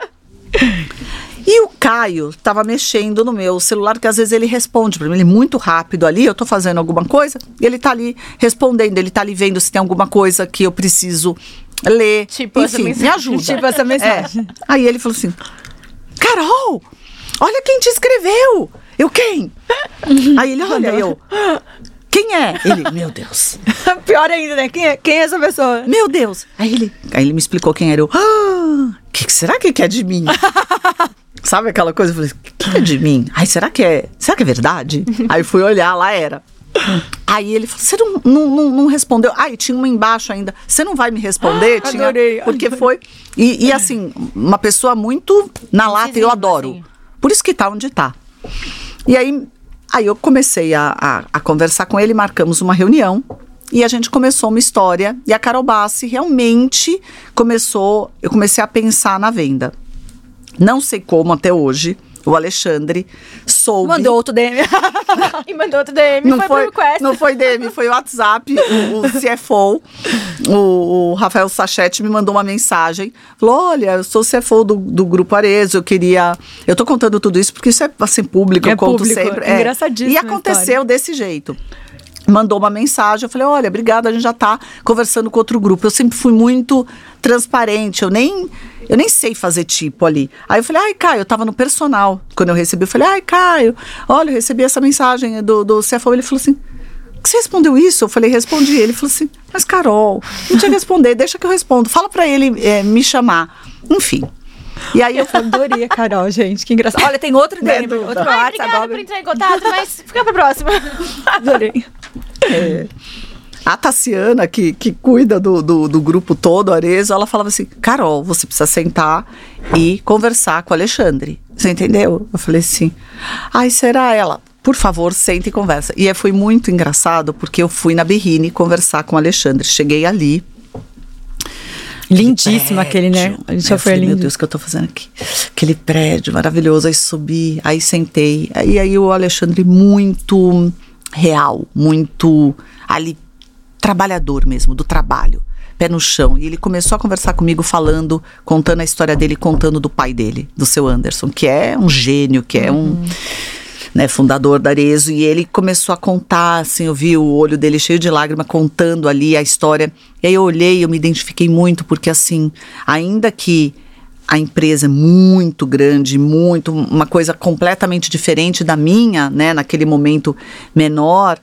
E o Caio tava mexendo no meu celular, que às vezes ele responde pra mim, ele é muito rápido ali, eu tô fazendo alguma coisa, e ele tá ali respondendo, ele tá ali vendo se tem alguma coisa que eu preciso ler. Tipo essa Enfim, me ajuda. Tipo essa mensagem. É. Aí ele falou assim: Carol, olha quem te escreveu. Eu quem? Aí ele, olha, eu. Quem é? Ele, meu Deus. Pior ainda, né? Quem é, quem é essa pessoa? Meu Deus! Aí ele, aí ele me explicou quem era. Eu, ah, que que será que quer de mim? Sabe aquela coisa? Eu falei, o que, que é de mim? Ai, será que é? Será que é verdade? aí fui olhar, lá era. Aí ele falou, você não, não, não, não respondeu. Ai, tinha uma embaixo ainda. Você não vai me responder? tinha, Adorei, Porque adorei. foi. E, e assim, uma pessoa muito na lata, eu adoro. assim. Por isso que tá onde tá. E aí, aí eu comecei a, a, a conversar com ele, marcamos uma reunião. E a gente começou uma história. E a Carol Bassi realmente começou. Eu comecei a pensar na venda. Não sei como até hoje. O Alexandre soube. Mandou outro DM. e mandou outro DM, Não foi, foi, não foi DM, foi o WhatsApp. O, o CFO, o, o Rafael Sachete, me mandou uma mensagem. Falou: Olha, eu sou CFO do, do Grupo Arezo, eu queria. Eu tô contando tudo isso porque isso é assim, público, É eu conto público, sempre. é engraçadíssima E aconteceu desse jeito. Mandou uma mensagem, eu falei: Olha, obrigada, a gente já tá conversando com outro grupo. Eu sempre fui muito transparente, eu nem. Eu nem sei fazer tipo ali. Aí eu falei, ai, Caio, eu tava no personal. Quando eu recebi, eu falei, ai, Caio, olha, eu recebi essa mensagem do, do CFO. Ele falou assim: você respondeu isso? Eu falei, respondi. Ele falou assim, mas Carol, não tinha que responder, deixa que eu respondo. Fala pra ele é, me chamar. Enfim. E aí eu falei, Adorei a Carol, gente. Que engraçado. Olha, tem outro DM, Duda? outro Ai, WhatsApp obrigada agora. por entrar em contato, mas fica pra próxima. Adorei. A Tassiana, que, que cuida do, do, do grupo todo, Arezo, ela falava assim, Carol, você precisa sentar e conversar com o Alexandre. Você entendeu? Eu falei assim, ai, será ela? Por favor, senta e conversa. E aí foi muito engraçado, porque eu fui na Berrine conversar com o Alexandre. Cheguei ali, Lindíssimo aquele, né? A gente eu foi falei, meu lindo. Deus, o que eu tô fazendo aqui? Aquele prédio maravilhoso, aí subi, aí sentei. Aí, aí o Alexandre muito real, muito ali, trabalhador mesmo, do trabalho, pé no chão. E ele começou a conversar comigo falando, contando a história dele, contando do pai dele, do seu Anderson, que é um gênio, que é um né, fundador da Arezo, e ele começou a contar, assim, eu vi o olho dele cheio de lágrima, contando ali a história. E aí eu olhei, eu me identifiquei muito, porque assim, ainda que a empresa é muito grande, muito, uma coisa completamente diferente da minha, né, naquele momento menor,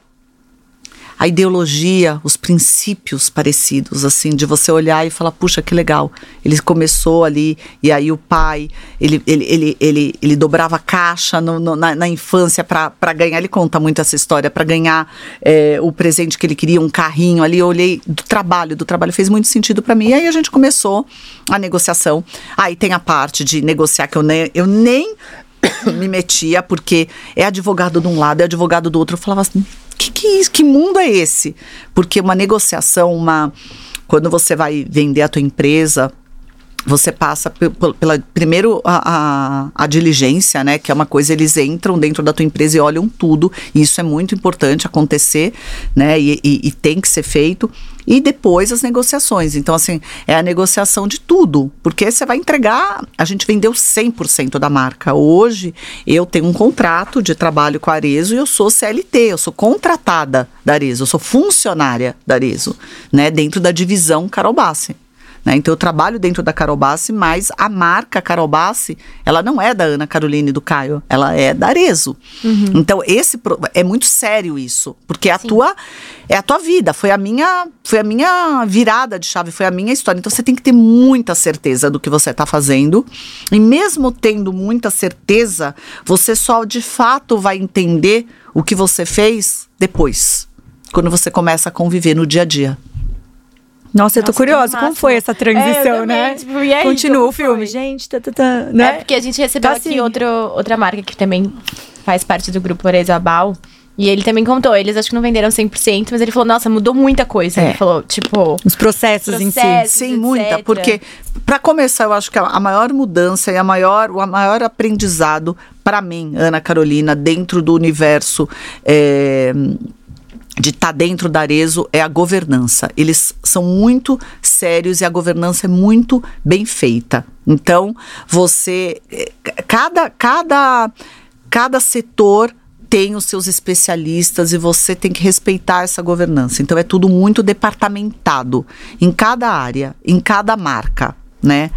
a ideologia, os princípios parecidos, assim, de você olhar e falar, puxa, que legal. Ele começou ali, e aí o pai, ele, ele, ele, ele, ele dobrava caixa no- no- na, na infância para ganhar, ele conta muito essa história, para ganhar é, o presente que ele queria, um carrinho ali. Eu olhei do trabalho, do trabalho fez muito sentido para mim. E aí a gente começou a negociação. Aí tem a parte de negociar que eu nem. Eu nem me metia, porque é advogado de um lado, é advogado do outro. Eu falava assim, que, que, isso? que mundo é esse? Porque uma negociação, uma quando você vai vender a tua empresa, você passa pe- pe- pela primeiro a, a, a diligência, né? Que é uma coisa, eles entram dentro da tua empresa e olham tudo. E isso é muito importante acontecer, né? E, e- e tem que ser feito. E depois as negociações. Então, assim, é a negociação de tudo. Porque você vai entregar. A gente vendeu 100% da marca. Hoje, eu tenho um contrato de trabalho com a Arezo e eu sou CLT, eu sou contratada da Arezo, eu sou funcionária da Arezo, né? Dentro da divisão Carol Bassi. Né? Então eu trabalho dentro da Carol Bassi, mas a marca Carol Bassi, ela não é da Ana Caroline e do Caio, ela é da Arezo. Então esse é muito sério isso, porque é a tua é a tua vida, foi a minha foi a minha virada de chave, foi a minha história. Então você tem que ter muita certeza do que você está fazendo. E mesmo tendo muita certeza, você só de fato vai entender o que você fez depois, quando você começa a conviver no dia a dia. Nossa, eu tô Nossa, curiosa. Como foi essa transição, É, né? tipo, e aí, Continua o filme, foi? gente. Tá, tá, tá, né? É porque a gente recebeu Tá aqui assim. outro, outra marca que também faz parte do grupo Orezabal. E ele também contou, eles acho que não venderam 100%, mas ele falou, nossa, mudou muita coisa. É. Ele falou, tipo, Os processos, em si. Sim, etc. muita, porque para começar, eu acho que a, a maior mudança e a maior, o maior aprendizado para mim, Ana Carolina, dentro do universo é, de estar dentro da Arezo é a governança. Eles são muito sérios e a governança é muito bem feita. Então, você eh, cada cada cada setor tem os seus especialistas e você tem que respeitar essa governança. Então é tudo muito departamentado em cada área, em cada marca, né?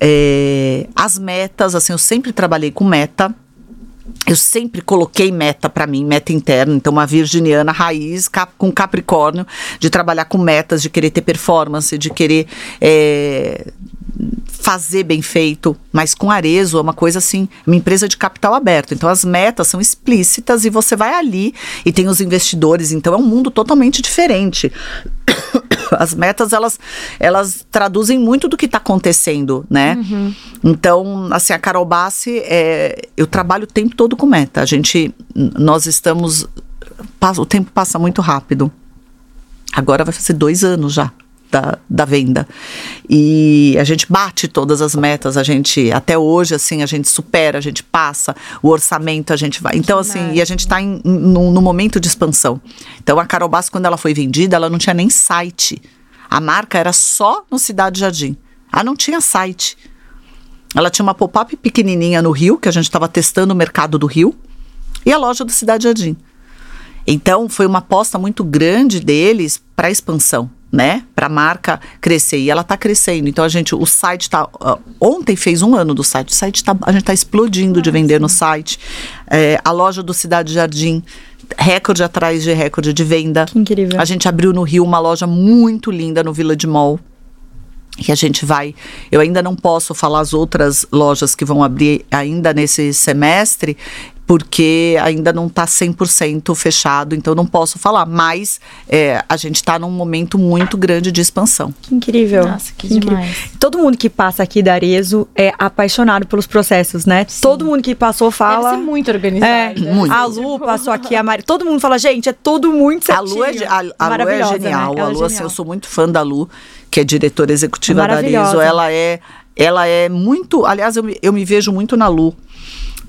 É, as metas, assim, eu sempre trabalhei com meta. Eu sempre coloquei meta para mim, meta interna, então uma virginiana raiz cap- com Capricórnio, de trabalhar com metas, de querer ter performance, de querer é, fazer bem feito, mas com Arezo é uma coisa assim, uma empresa de capital aberto. Então as metas são explícitas e você vai ali e tem os investidores, então é um mundo totalmente diferente. As metas elas elas traduzem muito do que está acontecendo, né? Então, assim, a Carol Bassi, é, eu trabalho o tempo todo com meta. A gente, nós estamos, o tempo passa muito rápido. Agora vai fazer dois anos já da, da venda. E a gente bate todas as metas, a gente, até hoje, assim, a gente supera, a gente passa, o orçamento a gente vai. Então, assim, e a gente está no momento de expansão. Então, a Carol Bassi, quando ela foi vendida, ela não tinha nem site. A marca era só no Cidade Jardim. Ela não tinha site. Ela tinha uma pop-up pequenininha no Rio, que a gente estava testando o mercado do Rio, e a loja do Cidade Jardim. Então, foi uma aposta muito grande deles para expansão, né? Para a marca crescer. E ela está crescendo. Então, a gente, o site está. ontem fez um ano do site. O site tá, a gente está explodindo de vender no site. É, a loja do Cidade Jardim, recorde atrás de recorde de venda. Que incrível. A gente abriu no Rio uma loja muito linda no Village Mall. Que a gente vai. Eu ainda não posso falar as outras lojas que vão abrir ainda nesse semestre, porque ainda não está 100% fechado, então não posso falar. Mas é, a gente está num momento muito grande de expansão. Que incrível. Nossa, que incrível. demais. Todo mundo que passa aqui da Arezo é apaixonado pelos processos, né? Todo mundo que passou fala. deve ser muito organizado. É, né? Muito. a Lu passou aqui, a Mari. Todo mundo fala, gente, é tudo muito A certinho. Lu é, a, a Lu é Maravilhosa, genial. né? A é Lu, assim, genial. eu sou muito fã da Lu, que é diretora executiva da. Arizo. Ela é, ela é muito. Aliás, eu me, eu me vejo muito na Lu.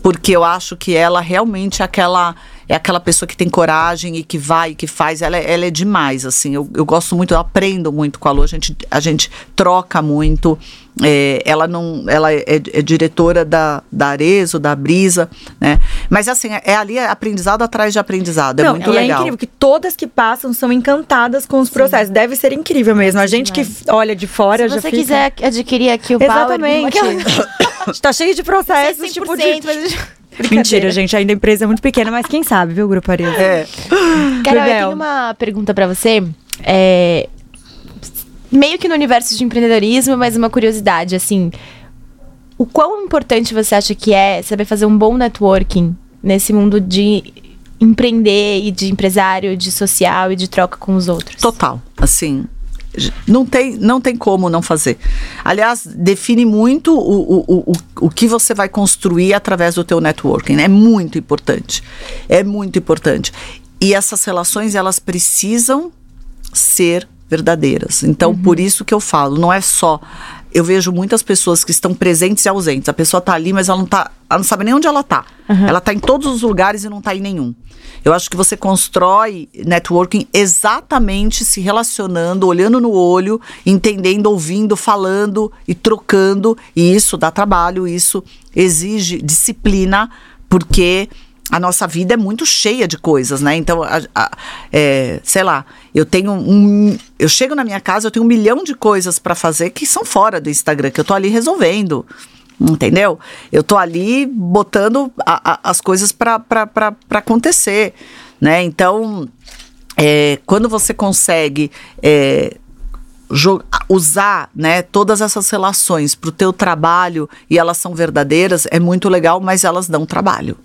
Porque eu acho que ela realmente é aquela, é aquela pessoa que tem coragem e que vai e que faz. Ela, é- ela é demais, assim. Eu, eu gosto muito, eu aprendo muito com a Lu. A gente, a gente troca muito. É, ela não, ela é, é diretora da, da Arezo, da Brisa, né? Mas assim, é, é ali aprendizado atrás de aprendizado. É Não, muito e é legal. incrível que todas que passam são encantadas com os processos. Deve ser incrível mesmo. A gente que demais. olha de fora Se já você fica... quiser adquirir aqui o Exatamente. Power... Está cheio de processos, 100%, tipo de... mas... Mentira, gente. Ainda a empresa é muito pequena, mas quem sabe, viu, Grupo Arezo? É. Carol, eu tenho uma pergunta pra você. É, Meio que no universo de empreendedorismo, mas uma curiosidade, assim. O quão importante você acha que é saber fazer um bom networking nesse mundo de empreender e de empresário, de social e de troca com os outros? Total, assim, não tem, não tem como não fazer. Aliás, define muito o, o, o, o que você vai construir através do teu networking. É muito importante. É muito importante. E essas relações, elas precisam ser verdadeiras. Então, por isso que eu falo, não é só eu vejo muitas pessoas que estão presentes e ausentes. A pessoa tá ali, mas ela não tá, ela não sabe nem onde ela tá. Ela tá em todos os lugares e não tá em nenhum. Eu acho que você constrói networking exatamente se relacionando, olhando no olho, entendendo, ouvindo, falando e trocando. E isso dá trabalho, isso exige disciplina, porque a nossa vida é muito cheia de coisas, né? Então, a- a- é, sei lá, eu tenho um. Eu chego na minha casa, eu tenho um milhão de coisas para fazer que são fora do Instagram, que eu tô ali resolvendo. Entendeu? Eu tô ali botando a- as coisas para acontecer, né? Então, é, quando você consegue é, usar né, todas essas relações para o teu trabalho e elas são verdadeiras, é muito legal, mas elas dão trabalho.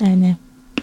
É, né?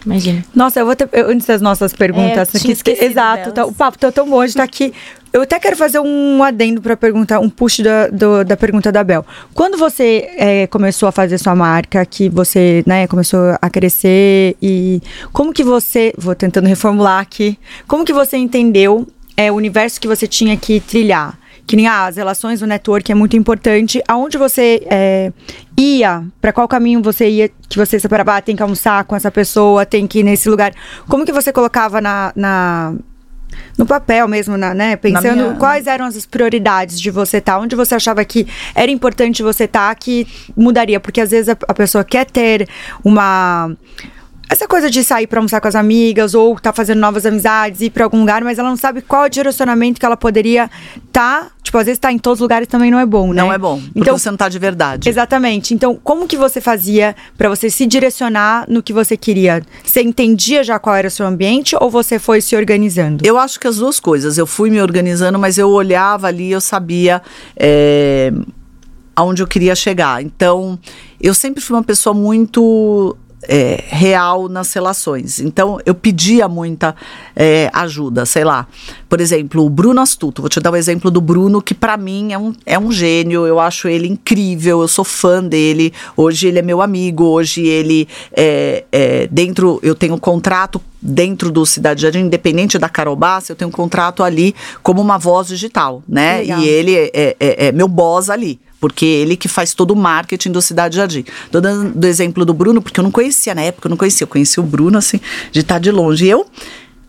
Imagina. Nossa, eu vou ter. eu- antes das nossas perguntas. É, esquecido exato, tá- o papo tá tão bom, a gente tá aqui Eu até quero fazer um adendo para perguntar, um push da, do, da pergunta da Bel. Quando você é, começou a fazer sua marca, que você né, começou a crescer e como que você, vou tentando reformular aqui, como que você entendeu é, o universo que você tinha que trilhar? Que nem ah, as relações, o network é muito importante. Aonde você é, ia, para qual caminho você ia, que você separava, ah, tem que almoçar com essa pessoa, tem que ir nesse lugar. Como que você colocava na, na no papel mesmo, na, né? Pensando minha... quais eram as prioridades de você estar, tá, onde você achava que era importante você estar, tá, que mudaria. Porque às vezes a, a pessoa quer ter uma essa coisa de sair para almoçar com as amigas ou tá fazendo novas amizades, ir para algum lugar, mas ela não sabe qual o direcionamento que ela poderia tá, tipo, às vezes tá em todos os lugares também não é bom, né? Não é bom, porque então, você não tá de verdade. Exatamente. Então, como que você fazia para você se direcionar no que você queria? Você entendia já qual era o seu ambiente ou você foi se organizando? Eu acho que as duas coisas. Eu fui me organizando, mas eu olhava ali, eu sabia é, aonde eu queria chegar. Então, eu sempre fui uma pessoa muito é, real nas relações. Então, eu pedia muita é, ajuda, sei lá. Por exemplo, o Bruno Astuto. Vou te dar o um exemplo do Bruno, que para mim é um, é um gênio. Eu acho ele incrível, eu sou fã dele. Hoje ele é meu amigo, hoje ele é, é dentro. Eu tenho um contrato dentro do Cidade Jardim, independente da Carol Bassi, eu tenho um contrato ali como uma voz digital, né? Legal. E ele é, é, é, meu boss ali porque ele que faz todo o marketing do Cidade Jardim. Tô dando o exemplo do Bruno, porque eu não conhecia na época, eu não conhecia, eu conheci o Bruno assim, de estar de longe. E eu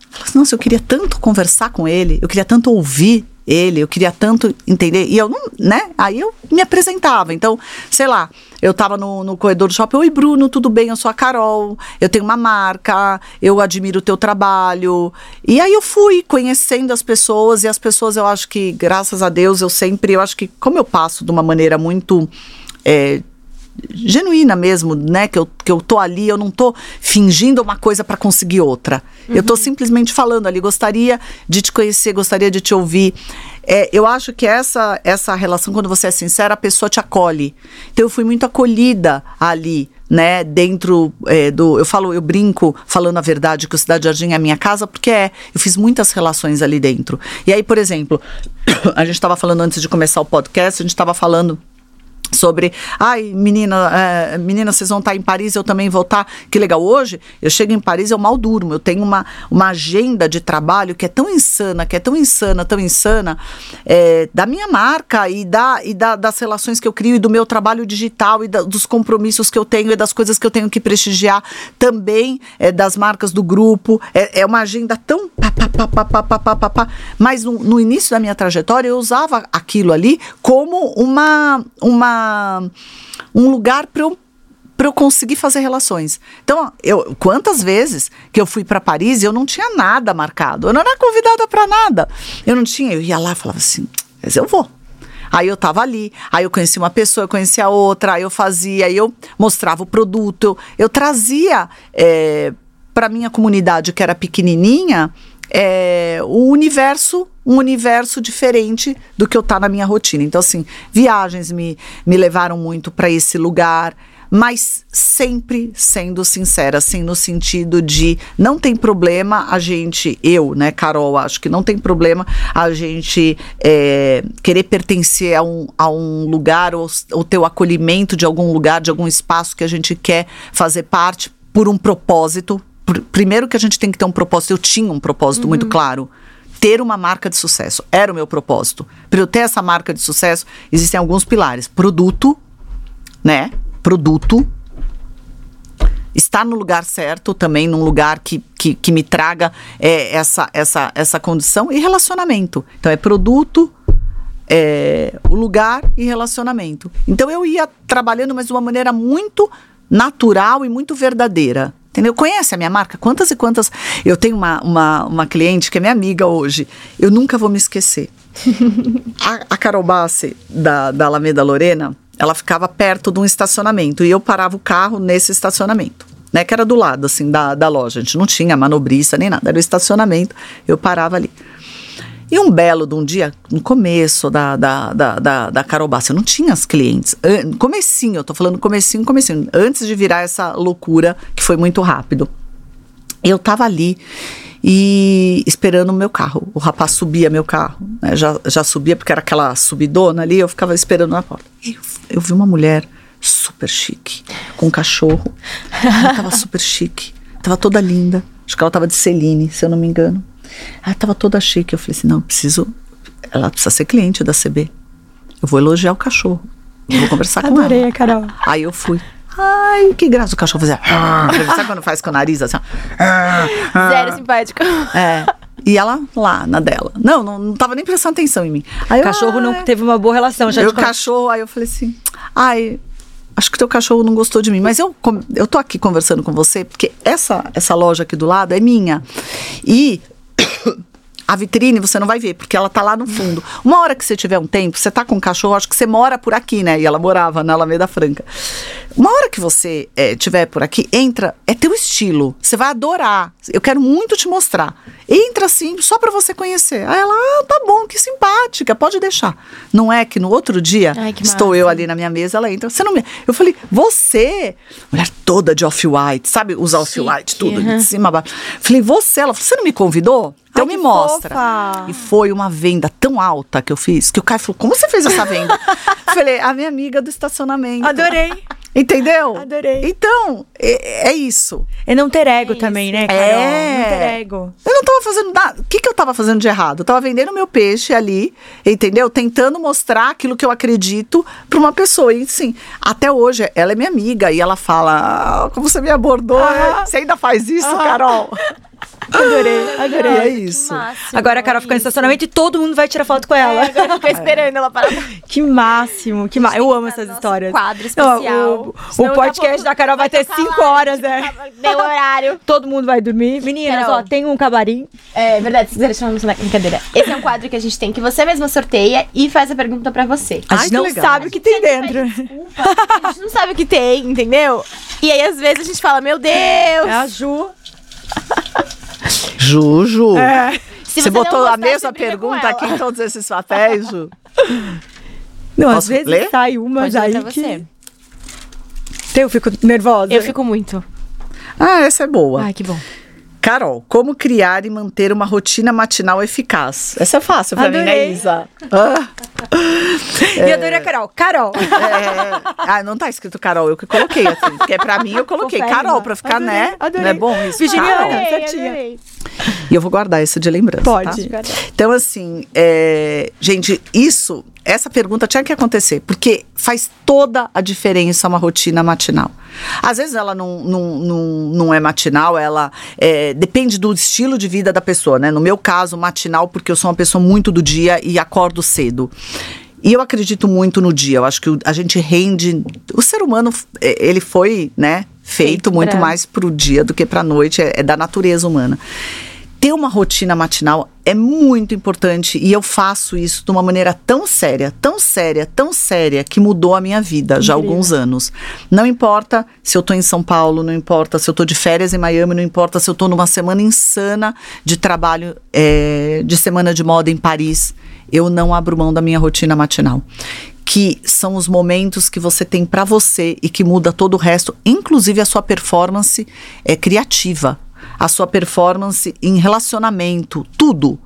falei assim, nossa, eu queria tanto conversar com ele, eu queria tanto ouvir ele, eu queria tanto entender. E eu não, né? Aí eu me apresentava. Então, sei lá, eu tava no, no corredor do shopping, oi Bruno, tudo bem? Eu sou a Carol, eu tenho uma marca, eu admiro o teu trabalho. E aí eu fui conhecendo as pessoas, e as pessoas, eu acho que, graças a Deus, eu sempre, eu acho que, como eu passo de uma maneira muito. É, genuína mesmo, né? Que eu, que eu tô ali, eu não tô fingindo uma coisa para conseguir outra. Uhum. Eu tô uhum. simplesmente falando ali, gostaria de te conhecer, gostaria de te ouvir. É, eu acho que essa, essa relação, quando você é sincera, a pessoa te acolhe. Então eu fui muito acolhida ali, né, dentro é, do. Eu falo, eu brinco falando a verdade que o Cidade Jardim é a minha casa, porque é. Eu fiz muitas relações ali dentro. E aí, por exemplo, a gente estava falando antes de começar o podcast, a gente estava falando sobre, ai, menina, é, menina, vocês vão estar em Paris, eu também vou estar. Que legal. Hoje, eu chego em Paris, eu mal durmo. Eu tenho uma, uma agenda de trabalho que é tão insana, que é tão insana, tão insana, é, da minha marca e, da, e da, das relações que eu crio e do meu trabalho digital e da, dos compromissos que eu tenho e das coisas que eu tenho que prestigiar também é, das marcas do grupo. É, é uma agenda tão. Pá, pá, pá, pá, pá, pá, pá, pá. Mas no, no início da minha trajetória, eu usava aquilo ali como uma. uma um lugar para eu para eu conseguir fazer relações. Então, eu quantas vezes que eu fui para Paris eu não tinha nada marcado. Eu não era convidada para nada. Eu não tinha, eu ia lá e falava assim: "Mas eu vou". Aí eu tava ali, aí eu conheci uma pessoa, eu conhecia outra, aí eu fazia, aí eu mostrava o produto, eu, eu trazia é, para minha comunidade que era pequenininha, é, o universo um universo diferente do que eu tá na minha rotina. Então, assim, viagens me, me levaram muito para esse lugar, mas sempre sendo sincera, assim, no sentido de não tem problema a gente, eu, né, Carol, acho que não tem problema a gente é, querer pertencer a um, a um lugar ou, ou ter o acolhimento de algum lugar, de algum espaço que a gente quer fazer parte por um propósito, primeiro que a gente tem que ter um propósito, eu tinha um propósito uhum. muito claro. Ter uma marca de sucesso. Era o meu propósito. Para eu ter essa marca de sucesso, existem alguns pilares. Produto, né? Produto. Estar no lugar certo também, num lugar que, que, que me traga é, essa, essa, essa condição. E relacionamento. Então, é produto, é, o lugar e relacionamento. Então, eu ia trabalhando, mas de uma maneira muito natural e muito verdadeira. Entendeu? Conhece a minha marca? Quantas e quantas. Eu tenho uma, uma, uma cliente que é minha amiga hoje. Eu nunca vou me esquecer. a, a Carol Bassi, da, da Alameda Lorena, ela ficava perto de um estacionamento e eu parava o carro nesse estacionamento. Né, que era do lado, assim, da, da loja. A gente não tinha manobrista nem nada, era o estacionamento. Eu parava ali. E um belo de um dia, no começo da, da, da, da, da Carol Bassi, eu não tinha as clientes. Comecinho, eu tô falando comecinho, comecinho. Antes de virar essa loucura, que foi muito rápido. Eu tava ali e esperando o meu carro. O rapaz subia meu carro, né? já, já subia porque era aquela subidona ali, eu ficava esperando na porta. E eu, eu vi uma mulher super chique, com um cachorro. Ela tava super chique, tava toda linda. Acho que ela tava de Celine, se eu não me engano. Ela tava toda chique. Eu falei assim: não, eu preciso. Ela precisa ser cliente da CB. Eu vou elogiar o cachorro. Eu vou conversar com Adorei ela. a Carol. Aí eu fui. Ai, que graça. O cachorro fazia. "Ah", Sabe quando faz com o nariz assim? "Ah, ah". Zero simpático. É. E ela lá, na dela. Não, não, não tava nem prestando atenção em mim. Aí O eu, cachorro não "Ai". teve uma boa relação. Já Meu te cachorro, aí eu falei assim, ai, acho que teu cachorro não gostou de mim. Mas eu, eu tô aqui conversando com você, porque essa, essa loja aqui do lado é minha. E a vitrine você não vai ver, porque ela tá lá no fundo. Uma hora que você tiver um tempo, você tá com um cachorro, acho que você mora por aqui, né? E ela morava na Alameda Franca. Uma hora que você é, tiver por aqui, entra, é teu estilo. Você vai adorar. Eu quero muito te mostrar. Entra assim, só pra você conhecer. Aí ela, ah, tá bom, que simpática, pode deixar. Não é que no outro dia, Ai, estou massa. eu ali na minha mesa, ela entra. Você não me. Eu falei, você, mulher toda de off-white, sabe? Usa off-white, tudo, aham. de cima a baixo. Falei, você, ela falou, você não me convidou? Então Ai, me mostra. fofa. E foi uma venda tão alta que eu fiz, que o Caio falou, como você fez essa venda? falei, a minha amiga do estacionamento. Adorei. Entendeu? Adorei. Então, é, é isso. É não ter ego É também, isso. né, Carol? É. Não ter ego. Eu não tava fazendo nada. O que, que eu tava fazendo de errado? Eu tava vendendo meu peixe ali, entendeu? Tentando mostrar aquilo que eu acredito pra uma pessoa. E sim, até hoje, ela é minha amiga e ela fala: ah, como você me abordou? Ah. Você ainda faz isso, Ah. Carol? Adorei, adorei. E é isso. Agora a Carol fica no estacionamento e todo mundo vai tirar foto com ela. É, agora fica esperando ela parar. Que máximo, que ma... Eu amo essas histórias. quadro Não, especial. o, Senão o a podcast da Carol vai, ter tocar cinco lá, horas, tipo, é. Deu horário. Todo mundo vai dormir. Meninas, Carol. ó, tem um camarim. É verdade, se quiser chamar na brincadeira. Esse é um quadro que a gente tem que você mesma sorteia e faz a pergunta pra você. A Ai, gente que não legal. sabe o que tem dentro. Desculpa, a gente não sabe o que tem, entendeu? E aí, às vezes, a gente fala, meu Deus! É a Ju. Juju. É. Você não botou a mesma você pergunta aqui em todos esses papéis, Ju? Não, às Posso vezes ler? sai umas Pode ler aí pra que... você. Eu fico nervosa. Eu fico muito. Ah, essa é boa. Ai, que bom. Carol, como criar e manter uma rotina matinal eficaz? Essa é fácil pra mim, né, Adorei. Isa? Ah. E eu adorei a Carol. Carol. É, ah, não tá escrito Carol, eu que coloquei assim. Porque pra mim eu coloquei Confere, Carol pra ficar, Adorei, né? adorei. Não é bom isso? Virginiana. Adorei. certinha. E eu vou guardar isso de lembrança. Pode. tá? Então, assim, é, gente, isso, essa pergunta tinha que acontecer, porque faz toda a diferença uma rotina matinal. Às vezes ela não, não, não, não é matinal, ela é, depende do estilo de vida da pessoa, né? No meu caso, matinal, porque eu sou uma pessoa muito do dia e acordo cedo. E eu acredito muito no dia. Eu acho que a gente rende. O ser humano, é, ele foi, né, feito, Feito muito pra- mais pro dia do que pra noite. É, é da natureza humana. Ter uma rotina matinal é muito importante e eu faço isso de uma maneira tão séria, tão séria, tão séria que mudou a minha vida já há alguns anos. Não importa se eu tô em São Paulo, não importa se eu tô de férias em Miami, não importa se eu tô numa semana insana de trabalho, é, de semana de moda em Paris, eu não abro mão da minha rotina matinal. Que são os momentos que você tem pra você e que muda todo o resto, inclusive a sua performance é criativa, a sua performance em relacionamento, tudo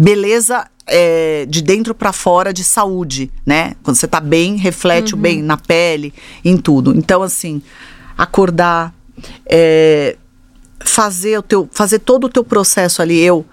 beleza é, de dentro pra fora de saúde, né? Quando você tá bem, reflete o bem na pele, em tudo. Então, assim, acordar, é, fazer o teu, fazer todo o teu processo ali, eu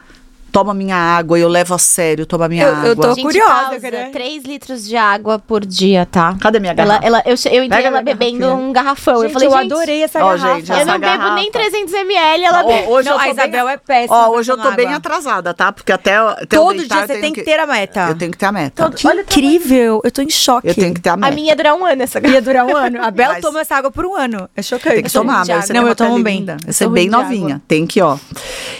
tomo a minha água, eu levo a sério, tomo a minha Eu- eu água. tô- Gente, curiosa, pausa, queria- 3 litros de água por dia, tá? Cadê minha Ela, garrafa? ela, eu, che- eu entrei Pega ela bebendo um garrafão. eu Gente, falei, eu gente, adorei essa Ó, garrafa. gente, eu não bebo garrafa. nem 300 ml, ela Ó, bebe. hoje Não, eu a tô Isabel bem, é péssima. Ó, hoje eu tô tomar bem água. atrasada, tá? Porque até, até eu Todo deitar, dia eu você tem que ter a meta. Eu tenho que ter a meta. Que incrível. Eu tô em choque. Eu tenho que ter a meta. A minha ia durar um ano essa garrafa. Ia durar um ano. A Bel toma essa água por um ano. É chocante. Tem que tomar, água. Não, eu tomo bem. Eu Você é bem novinha. água. Tem que, ó.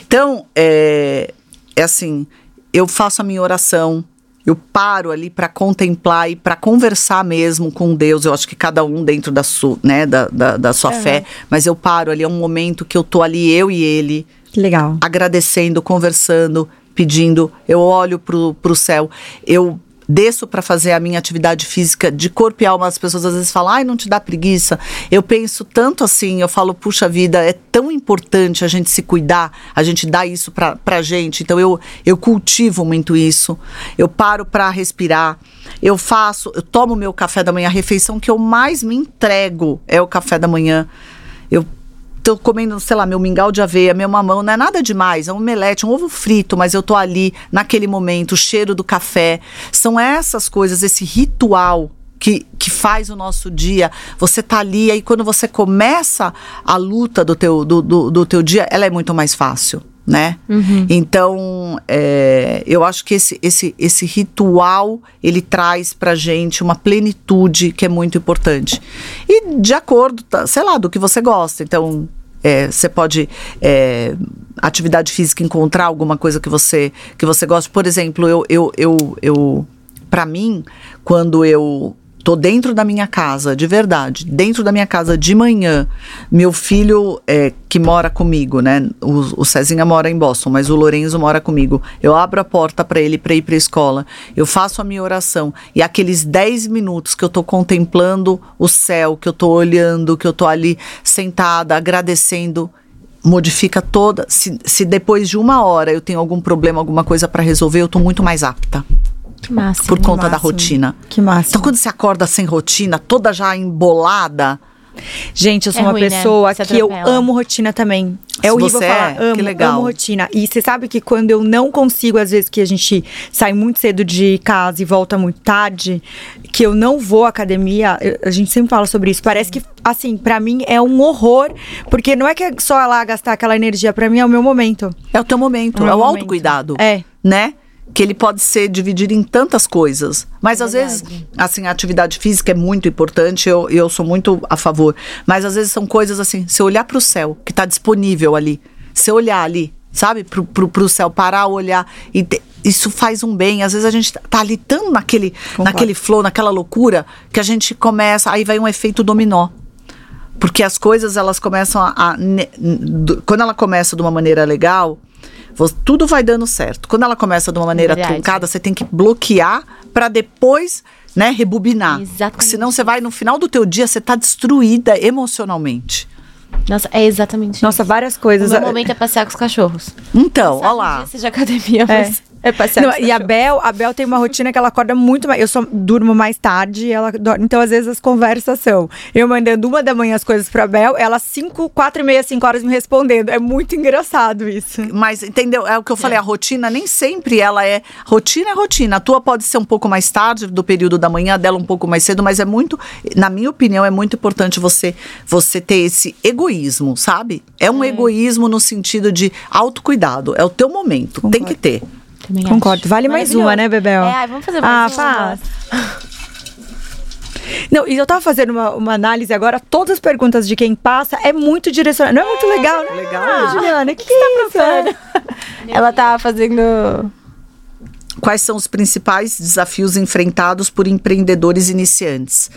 Então, é, é assim, eu faço a minha oração. Eu paro ali para contemplar e para conversar mesmo com Deus. Eu acho que cada um dentro da sua, né, da, da, da sua fé. Mas eu paro ali, é um momento que eu tô ali, eu e ele, legal. agradecendo, conversando, pedindo. Eu olho pro, pro céu. Eu desço para fazer a minha atividade física de corpo e alma, as pessoas às vezes falam, ai, não te dá preguiça. Eu penso tanto assim, eu falo, puxa vida, é tão importante a gente se cuidar, a gente dar isso pra, pra gente. Então eu, eu cultivo muito isso. Eu paro para respirar. Eu faço, eu tomo meu café da manhã, a refeição que eu mais me entrego é o café da manhã. Eu tô comendo, sei lá, meu mingau de aveia, meu mamão, não é nada demais, é um omelete, um ovo frito, mas eu tô ali naquele momento, o cheiro do café. São essas coisas, esse ritual que, que faz o nosso dia. Você tá ali, aí quando você começa a luta do teu, do, do, do teu dia, ela é muito mais fácil. Né? Uhum. Então, é, eu acho que esse, esse, esse ritual ele traz pra gente uma plenitude que é muito importante. E de acordo, tá, sei lá, do que você gosta. Então, é, você pode é, atividade física encontrar alguma coisa que você que você gosta por exemplo eu eu eu, eu para mim quando eu tô dentro da minha casa de verdade dentro da minha casa de manhã. Meu filho é, que mora comigo né? O, o Cezinha mora em Boston mas o Lorenzo mora comigo. Eu abro a porta para ele para ir para escola. Eu faço a minha oração. E aqueles 10 minutos que eu tô contemplando o céu que eu tô olhando que eu tô ali sentada agradecendo modifica toda. Se, se depois de uma hora eu tenho algum problema, alguma coisa para resolver, eu tô muito mais apta. Que massa. Por conta da máximo. rotina. Que massa. Então, quando você acorda sem rotina, toda já embolada, Gente, eu sou É uma ruim, né? pessoa Se que eu amo rotina também. É horrível você é, falar, que amo, legal. amo rotina. E você sabe que quando eu não consigo, às vezes que a gente sai muito cedo de casa e volta muito tarde, que eu não vou à academia, eu- a gente sempre fala sobre isso. Parece que, assim, pra mim é um horror, porque não é que é só lá gastar aquela energia, pra mim é o meu momento. é o teu momento, É o é o momento. autocuidado. É. Né? Que ele pode ser dividido em tantas coisas. Mas às Verdade. vezes, assim, a atividade física é muito importante, eu, eu sou muito a favor. Mas às vezes são coisas assim, se olhar pro céu, que tá disponível ali, se olhar ali, sabe, pro, pro, pro céu, parar, olhar, e te- isso faz um bem. Às vezes a gente tá ali tão naquele, naquele flow, naquela loucura, que a gente começa, aí vai um efeito dominó. Porque as coisas, elas começam a. a quando ela começa de uma maneira legal, tudo vai dando certo. Quando ela começa de uma maneira Verdade. truncada, você tem que bloquear para depois, né, rebobinar. Exatamente Porque senão você vai, no final do teu dia, você tá destruída emocionalmente. Nossa, é exatamente Nossa, isso. várias O coisas. meu momento é passear com os cachorros. Então, Sabe, ó um lá. dia seja academia, É. mas é passear Não, e a. Bel, a Bel tem uma rotina que ela acorda muito mais. Eu só durmo mais tarde, ela dorme. Então, às vezes, as conversas são eu mandando uma da manhã as coisas pra Bel, ela cinco, quatro e meia, cinco horas me respondendo. É muito engraçado isso. Mas, entendeu? É o que eu falei, a rotina nem sempre ela é. Rotina é rotina. A tua pode ser um pouco mais tarde do período da manhã, a dela um pouco mais cedo, mas é muito, na minha opinião, é muito importante você você ter esse egoísmo, sabe? É um egoísmo no sentido de autocuidado. É o teu momento. Tem que ter. Também acho. Concordo. Vale mais uma, né, Bebel? É, vamos fazer Ah, mais uma. faz. Não, e eu tava fazendo uma, uma análise agora, todas as perguntas de quem passa é muito direcionado. Não é muito legal, né? legal. Ah, Juliana, o que, que você tá procurando? Ela tá fazendo. Quais são os principais desafios enfrentados por empreendedores iniciantes?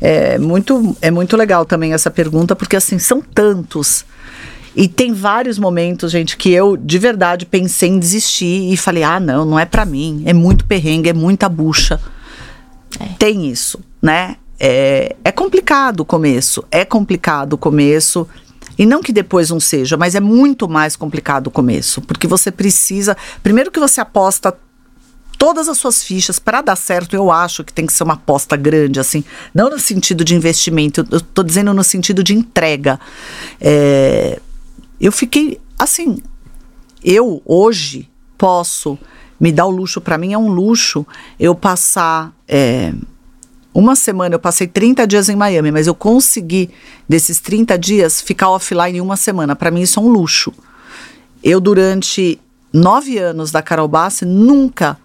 É muito, é muito legal também essa pergunta, porque assim, são tantos. E tem vários momentos, gente, que eu de verdade pensei em desistir e falei: ah, não, não é pra mim. É muito perrengue, é muita bucha. Tem isso, né? É, é complicado o começo. É complicado o começo. E não que depois não seja, mas é muito mais complicado o começo. Porque você precisa. Primeiro que você aposta todas as suas fichas para dar certo, eu acho que tem que ser uma aposta grande, assim, não no sentido de investimento, eu tô dizendo no sentido de entrega. É, eu fiquei assim, eu hoje posso me dar o luxo, para mim é um luxo eu passar é, uma semana, eu passei 30 dias em Miami, mas eu consegui desses 30 dias ficar offline uma semana. Para mim isso é um luxo. Eu durante nove anos da Carol Bassi nunca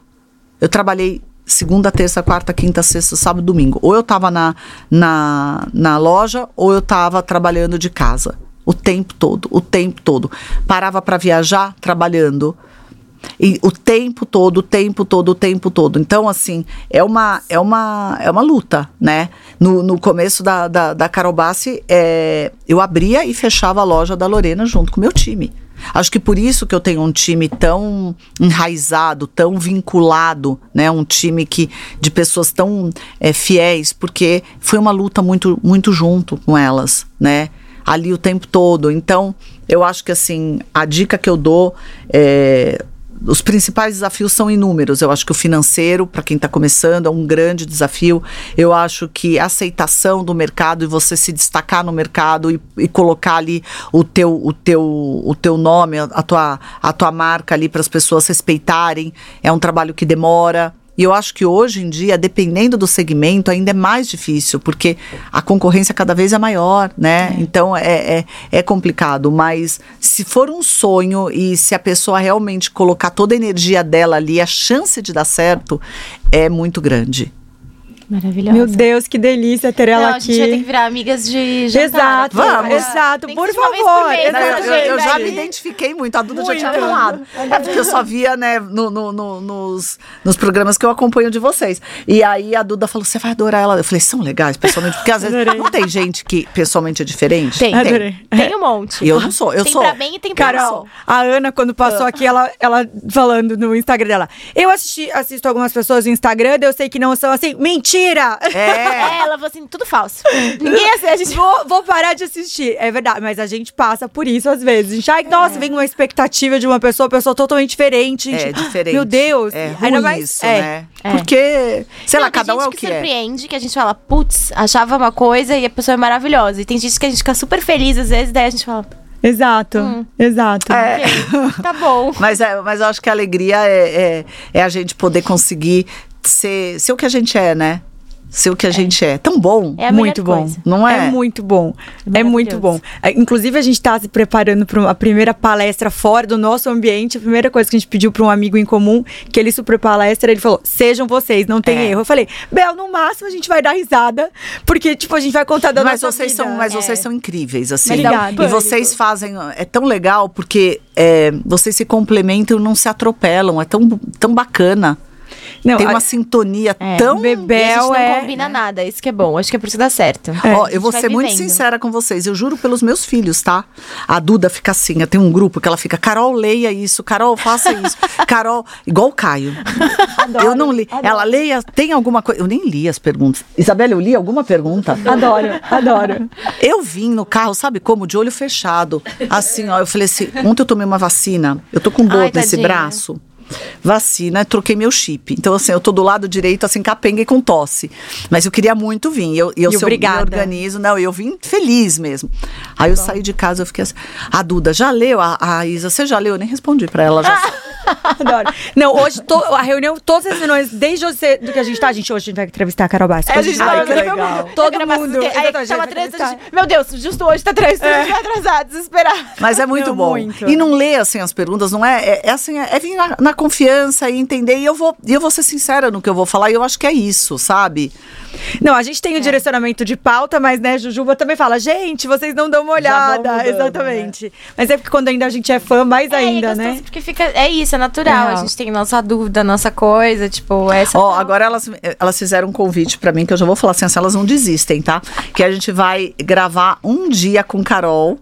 eu trabalhei segunda, terça, quarta, quinta, sexta, sábado, domingo. Ou eu tava na, na, na loja, ou eu tava trabalhando de casa. O tempo todo, o tempo todo. Parava para viajar, trabalhando. E o tempo todo, o tempo todo, o tempo todo. Então, assim, é uma, é uma, é uma luta, né? No, no começo da, da, da Carol Bassi, é, eu abria e fechava a loja da Lorena junto com o meu time. Acho que por isso que eu tenho um time tão enraizado, tão vinculado, né? Um time que de pessoas tão é, fiéis, porque foi uma luta muito, muito junto com elas, né? Ali o tempo todo. Então, eu acho que assim, a dica que eu dou é os principais desafios são inúmeros. Eu acho que o financeiro, para quem está começando, é um grande desafio. Eu acho que a aceitação do mercado e você se destacar no mercado e, e colocar ali o teu, o teu, o teu nome, a tua, a tua marca ali para as pessoas respeitarem, é um trabalho que demora. E eu acho que hoje em dia, dependendo do segmento, ainda é mais difícil, porque a concorrência cada vez é maior, né? É. Então é, é, é, complicado. Mas se for um sonho e se a pessoa realmente colocar toda a energia dela ali, a chance de dar certo é muito grande. Maravilhosa. Meu Deus, que delícia ter ela Não, aqui. A gente vai ter que virar amigas de jantar. Exato, Vamos. exato, Tem por favor. por mês, né, eu, eu- já me identifiquei muito, a Duda Muito. já tinha falado. É porque eu só via, né, no, no- no- nos, nos programas que eu acompanho de vocês. E aí a Duda falou: você vai adorar ela. Eu falei, são legais pessoalmente, porque às vezes Adorei. não tem gente que pessoalmente é diferente. Tem, Adorei. tem um monte. E eu não sou, eu tem sou. pra bem e tem pra Carol, mal. a Ana, quando passou aqui, ela, ela falando no Instagram dela. Eu assisti, assisto algumas pessoas no Instagram, eu sei que não são assim. Mentira! É. É, ela falou assim, tudo falso. Ninguém assim, a gente... Vou, vou parar de assistir. É verdade, mas a gente passa por isso às vezes. A gente, ai, nossa, vem uma expectativa de uma pessoa, pessoa totalmente diferente. É gente, diferente. Meu Deus. É Ainda ruim mais, isso, é. né? É. Porque, sei lá, Não, tem cada um é gente o que que é. surpreende, que a gente fala, putz, achava uma coisa e a pessoa é maravilhosa. E tem gente que a gente fica super feliz às vezes, daí a gente fala, Exato, Hum. exato. É. ok, tá bom. Mas, é, mas eu acho que a alegria é, é, é a gente poder conseguir ser, ser o que a gente é, né? Ser o que a gente é. Tão bom. É a muito bom. coisa. Não é? É muito bom. É muito bom. É, Inclusive, a gente tá se preparando para a primeira palestra fora do nosso ambiente. A primeira coisa que a gente pediu para um amigo em comum, que ele super palestra, ele falou: sejam vocês, não tem É. erro. Eu falei, Bel, no máximo a gente vai dar risada, porque, tipo, a gente vai contar da Mas nossa vocês vida. são, mas É. vocês são incríveis, assim. Obrigada. E vocês fazem. É tão legal porque é, vocês se complementam e não se atropelam. É tão, tão bacana. Não, Tem a- uma sintonia É. tão. Bebê- E a gente Bel não é- combina nada, isso que é bom. Acho que é por isso que dá certo. Ó, A eu vou ser muito vivendo. sincera com vocês. Eu juro pelos meus filhos, tá? A Duda fica assim, tem um grupo que ela fica, Carol, leia isso, Carol, faça isso. Carol, igual o Caio. eu não li. Ela leia, tem alguma coisa. Eu nem li as perguntas. Isabela, eu li alguma pergunta? Adoro, adoro. Eu vim no carro, sabe como? De olho fechado. Assim, ó, eu falei assim: ontem eu tomei uma vacina, eu tô com dor Ai, nesse tadinha. braço. Vacina, troquei meu chip. Então, assim, eu tô do lado direito, assim, capenga e com tosse. Mas eu queria muito vir. Eu, eu, E se eu me organizo. Não, eu vim feliz mesmo. Aí eu saí de casa, eu fiquei assim. A Duda, já leu? A, a Isa, você já leu? Eu nem respondi pra ela. Já. Adoro. Não, hoje, to- a reunião, todas as reuniões, desde você, do que a gente tá, a gente hoje a gente vai entrevistar a Carol Bassi. É, a gente vai fazer legal. Todo gravação, mundo. Aí Exatamente, tava vai trânsito, a entrevistar. gente- Meu Deus, justo hoje tá trânsito, a gente vai atrasar, desesperado. Mas é muito Não, bom. muito. E não lê assim as perguntas, não é? É, é assim, é, é vir na, na confiança e entender. E eu vou, e eu vou ser sincera no que eu vou falar. E eu acho que é isso, sabe? Não, a gente tem o direcionamento de pauta, mas, né, Jujuba também fala, gente, vocês não dão uma olhada. mudando, Exatamente. Mas é porque quando ainda a gente é fã, mais É, e é ainda, gostoso né? Porque fica, é isso, é natural. É. A gente tem nossa dúvida, nossa coisa, tipo, essa. Ó, agora elas, elas fizeram um convite pra mim, que eu já vou falar assim, elas não desistem, tá? Que a gente vai gravar um dia com Carol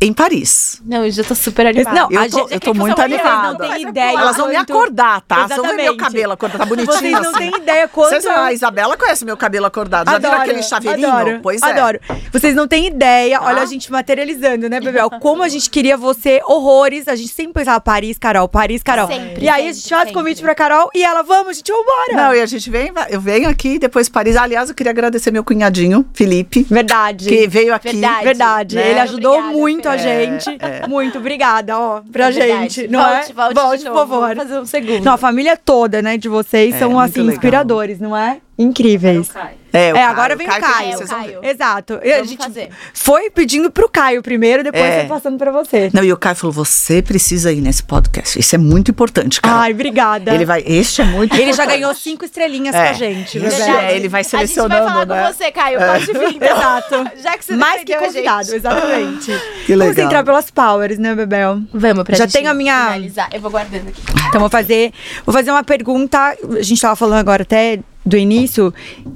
em Paris. Não, eu já tô super animada. Não, Eu a tô, gente- eu tô quer muito animada. Vocês não têm Mas ideia. Elas vão me acordar, tá? Vocês vão ver meu Exatamente. cabelo acordado, tá bonitinho Vocês não assim. têm ideia quanto... Vocês, a Isabela conhece meu cabelo acordado. Já viram aquele chaveirinho? Adoro, pois é. adoro. Vocês não têm ideia, olha Ah. a gente materializando, né, Bebel? Como a gente queria você, horrores. A gente sempre pensava Paris, Carol, Paris, Carol. Sempre, e aí a sempre, gente faz sempre. convite pra Carol e ela, vamos, gente, vambora. Não, e a gente vem, eu venho aqui, depois Paris. Aliás, eu queria agradecer meu cunhadinho, Felipe, Verdade. que veio aqui. Verdade. Verdade, né? ele ajudou Obrigada, muito a Fê. gente. Muito obrigada, ó, pra É verdade. gente. Não volte, é? volte, de por novo. favor. Vamos fazer um segundo. Não, a família toda, né, de vocês É, são, muito assim, legal. inspiradores, não é? Incríveis. É, o É, Caio, agora vem o Caio. ver. Caio. Exato. E a Vamos gente fazer. foi pedindo pro Caio primeiro, depois É. foi passando pra você. Não, e o Caio falou: você precisa ir nesse podcast. Isso é muito importante, cara. Ai, obrigada. Ele vai. Este é muito Ele já importante. ganhou cinco estrelinhas É. com a gente. É, ele vai A gente vai selecionando, falar né? com você, Caio. Pode vir. Exato. Já que você Mais que convidado, gente. exatamente. Que Vamos legal. entrar pelas powers, né, Bebel? Vamos pra Já gente tenho a minha- finalizar. Eu vou guardando aqui. Então vou fazer, vou fazer uma pergunta. A gente tava falando agora até do início.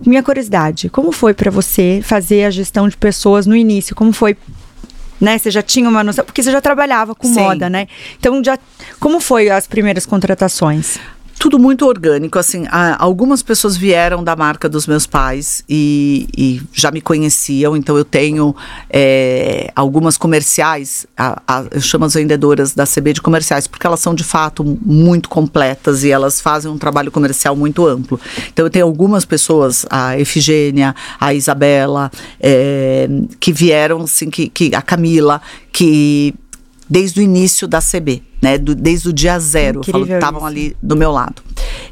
Minha curiosidade, como foi pra você fazer a gestão de pessoas no início? Como foi né? Você já tinha uma noção, porque você já trabalhava com Sim. moda, né? Então já como foi as primeiras contratações? Tudo muito orgânico, assim, algumas pessoas vieram da marca dos meus pais e, e já me conheciam, então eu tenho é, algumas comerciais, a- a- eu chamo as vendedoras da CB de comerciais, porque elas são de fato muito completas e elas fazem um trabalho comercial muito amplo. Então eu tenho algumas pessoas, a Efigênia, a Isabela, é, que vieram, assim, que, que a Camila, que desde o início da CB, né, do- desde o dia zero, estavam ali do meu lado.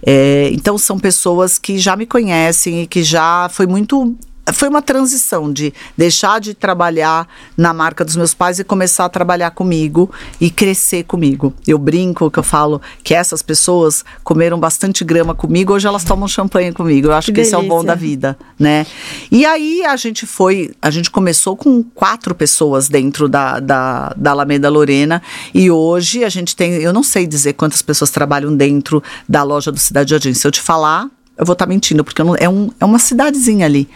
É, então são pessoas que já me conhecem e que já foi muito foi uma transição de deixar de trabalhar na marca dos meus pais e começar a trabalhar comigo e crescer comigo. Eu brinco que eu falo que essas pessoas comeram bastante grama comigo, hoje elas tomam champanhe comigo. Eu acho Que que, esse é o bom da vida, né? E aí a gente foi, a gente começou com quatro pessoas dentro da, da, da Alameda Lorena e hoje a gente tem, eu não sei dizer quantas pessoas trabalham dentro da loja do Cidade Jardim. Se eu te falar, eu vou estar mentindo, porque não- é, um, é uma cidadezinha ali.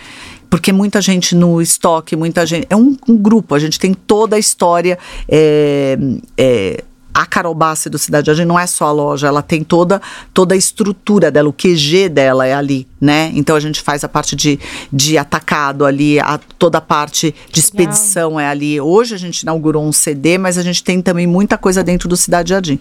Porque muita gente no estoque, muita gente. É um, um grupo, a gente tem toda a história. é, é, a Carol Bassi do Cidade Jardim não é só a loja, ela tem toda, toda a estrutura dela, o QG dela é ali, né? Então a gente faz a parte de, de atacado ali, a, toda a parte de expedição é ali. Hoje a gente inaugurou um CD, mas a gente tem também muita coisa dentro do Cidade Jardim.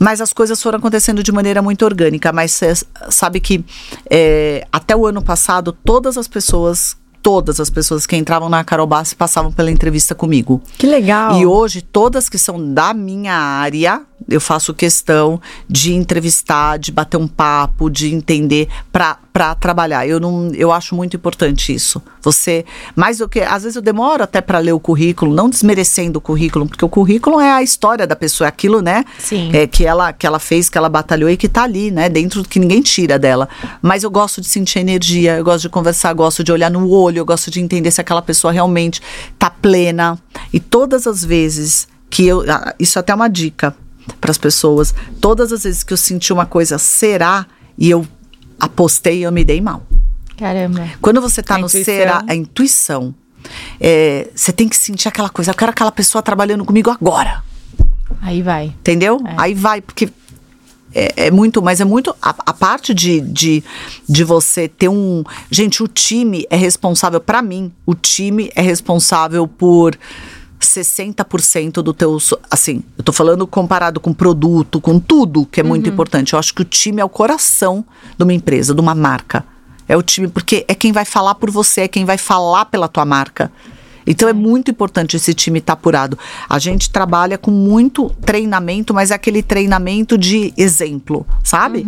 Mas as coisas foram acontecendo de maneira muito orgânica, mas sabe que é, até o ano passado, todas as pessoas. Todas as pessoas que entravam na Carol Bassi passavam pela entrevista comigo. Que legal. E hoje, todas que são da minha área, eu faço questão de entrevistar, de bater um papo, de entender para trabalhar. Eu não, eu acho muito importante isso. Você, mais do que, às vezes eu demoro até para ler o currículo, não desmerecendo o currículo, porque o currículo é a história da pessoa, é aquilo, né? Sim. É que ela que ela fez, que ela batalhou e que tá ali, né, dentro que ninguém tira dela. Mas eu gosto de sentir energia, eu gosto de conversar, gosto de olhar no olho, eu gosto de entender se aquela pessoa realmente tá plena. E todas as vezes que eu, ah, isso até é uma dica para as pessoas, todas as vezes que eu senti uma coisa será e eu apostei, eu me dei mal. Caramba. Quando você tá A no intuição. será, a intuição, é, você tem que sentir aquela coisa, eu quero aquela pessoa trabalhando comigo agora. Aí vai. Entendeu? É. Aí vai, porque é, é muito, mas é muito. A, a parte de, de, de você ter um. Gente, o time é responsável, pra mim, o time é responsável por 60% do teu. Assim, eu tô falando comparado com produto, com tudo que é muito importante. Eu acho que o time é o coração de uma empresa, de uma marca. É o time, porque é quem vai falar por você, é quem vai falar pela tua marca. Então é muito importante esse time estar apurado. A gente trabalha com muito treinamento, mas é aquele treinamento de exemplo, sabe?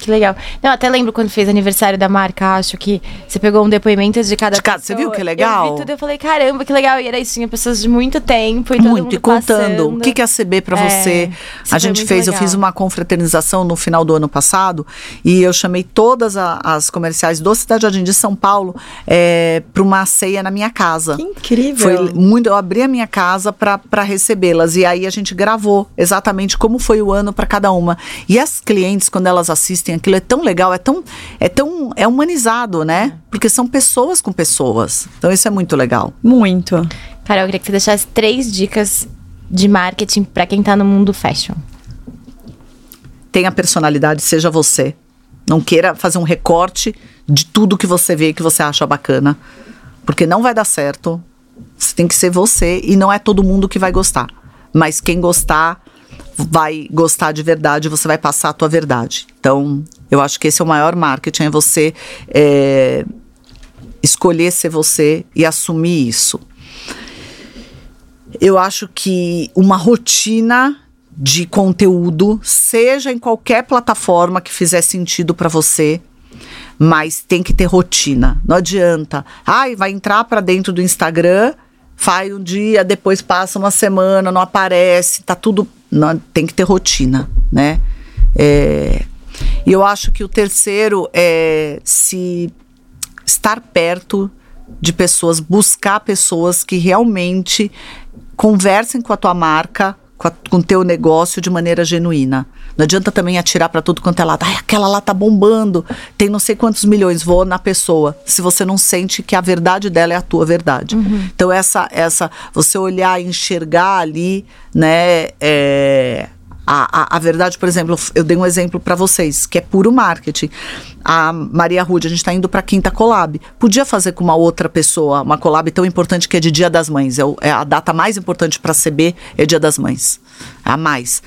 Que legal. Não, até lembro quando fez aniversário da marca, acho que você pegou um depoimento de cada De cada- você pessoa. viu que legal? Eu vi tudo, eu falei, caramba, que legal. E era isso, tinha pessoas de muito tempo e Muito, e contando passando. o que, que é a CB pra É, você. A gente fez, eu legal. fiz uma confraternização no final do ano passado e eu chamei todas a- as comerciais do Cidade Jardim de São Paulo é, para uma ceia na minha casa. Que incrível. Foi muito, eu abri a minha casa para recebê-las e aí a gente gravou exatamente como foi o ano para cada uma. E as clientes quando elas assistem aquilo é tão legal, é tão é tão é humanizado, né? Porque são pessoas com pessoas. Então isso é muito legal. Muito. Carol, eu queria que você deixasse três dicas de marketing pra quem tá no mundo fashion. Tenha personalidade, seja você. Não queira fazer um recorte de tudo que você vê e que você acha bacana, porque não vai dar certo. Você tem que ser você e não é todo mundo que vai gostar. Mas quem gostar vai gostar de verdade, você vai passar a tua verdade. Então, eu acho que esse é o maior marketing, é você é, escolher ser você e assumir isso. Eu acho que uma rotina de conteúdo, seja em qualquer plataforma que fizer sentido para você, mas tem que ter rotina. Não adianta. Ai, vai entrar para dentro do Instagram, faz um dia, depois passa uma semana, não aparece, tá tudo. Não, tem que ter rotina, né? É, eu acho que o terceiro é se estar perto de pessoas, buscar pessoas que realmente conversem com a tua marca, com o teu negócio de maneira genuína. Não adianta também atirar para tudo quanto é lado. Ai, aquela lá tá bombando, tem não sei quantos milhões, vou na pessoa. Se você não sente que a verdade dela é a tua verdade. Uhum. Então essa essa você olhar e enxergar ali, né, é, a, a, a, verdade, por exemplo, eu dei um exemplo para vocês, que é puro marketing. A Maria Rude, a gente está indo para a quinta collab. Podia fazer com uma outra pessoa uma collab tão importante que é de Dia das Mães. É, o, é a data mais importante para CB é Dia das Mães. A mais.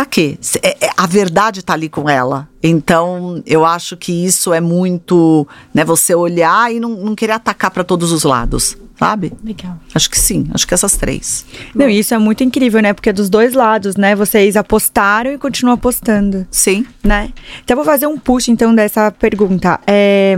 Para quê? É, é, a verdade está ali com ela. Então, eu acho que isso é muito, né, você olhar e não, não querer atacar para todos os lados sabe? Legal. Acho que sim, acho que essas três. Não, isso é muito incrível, né? Porque é dos dois lados, né? Vocês apostaram e continuam apostando. Sim. Né? Então, vou fazer um push, então, dessa pergunta. É...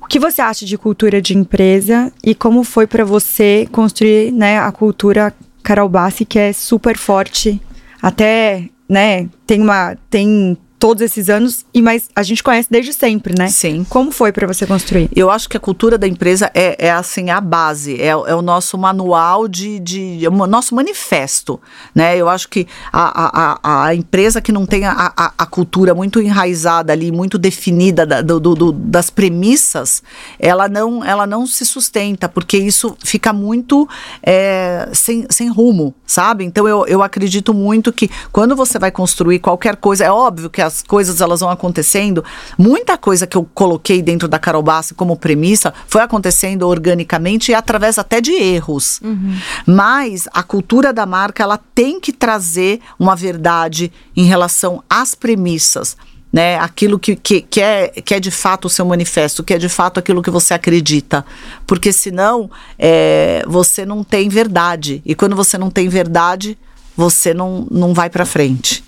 O que você acha de cultura de empresa e como foi para você construir, né, a cultura Carol Bassi, que é super forte, até, né, tem uma, tem todos esses anos, e mas a gente conhece desde sempre, né? Sim. Como foi para você construir? Eu acho que a cultura da empresa é, é assim a base, é, é, o nosso manual de, de é o nosso manifesto, né? Eu acho que a, a, a empresa que não tem a, a, a cultura muito enraizada ali, muito definida da, do, do, das premissas, ela não, ela não se sustenta, porque isso fica muito é, sem, sem rumo, sabe? Então eu, eu acredito muito que quando você vai construir qualquer coisa, é óbvio que a as coisas elas vão acontecendo, muita coisa que eu coloquei dentro da Carol Bassi como premissa foi acontecendo organicamente e através até de erros. Uhum. Mas a cultura da marca ela tem que trazer uma verdade em relação às premissas né? Aquilo que, que, que, é, que é de fato o seu manifesto, que é de fato aquilo que você acredita. Porque senão é, você não tem verdade. E quando você não tem verdade, você não, não vai para frente.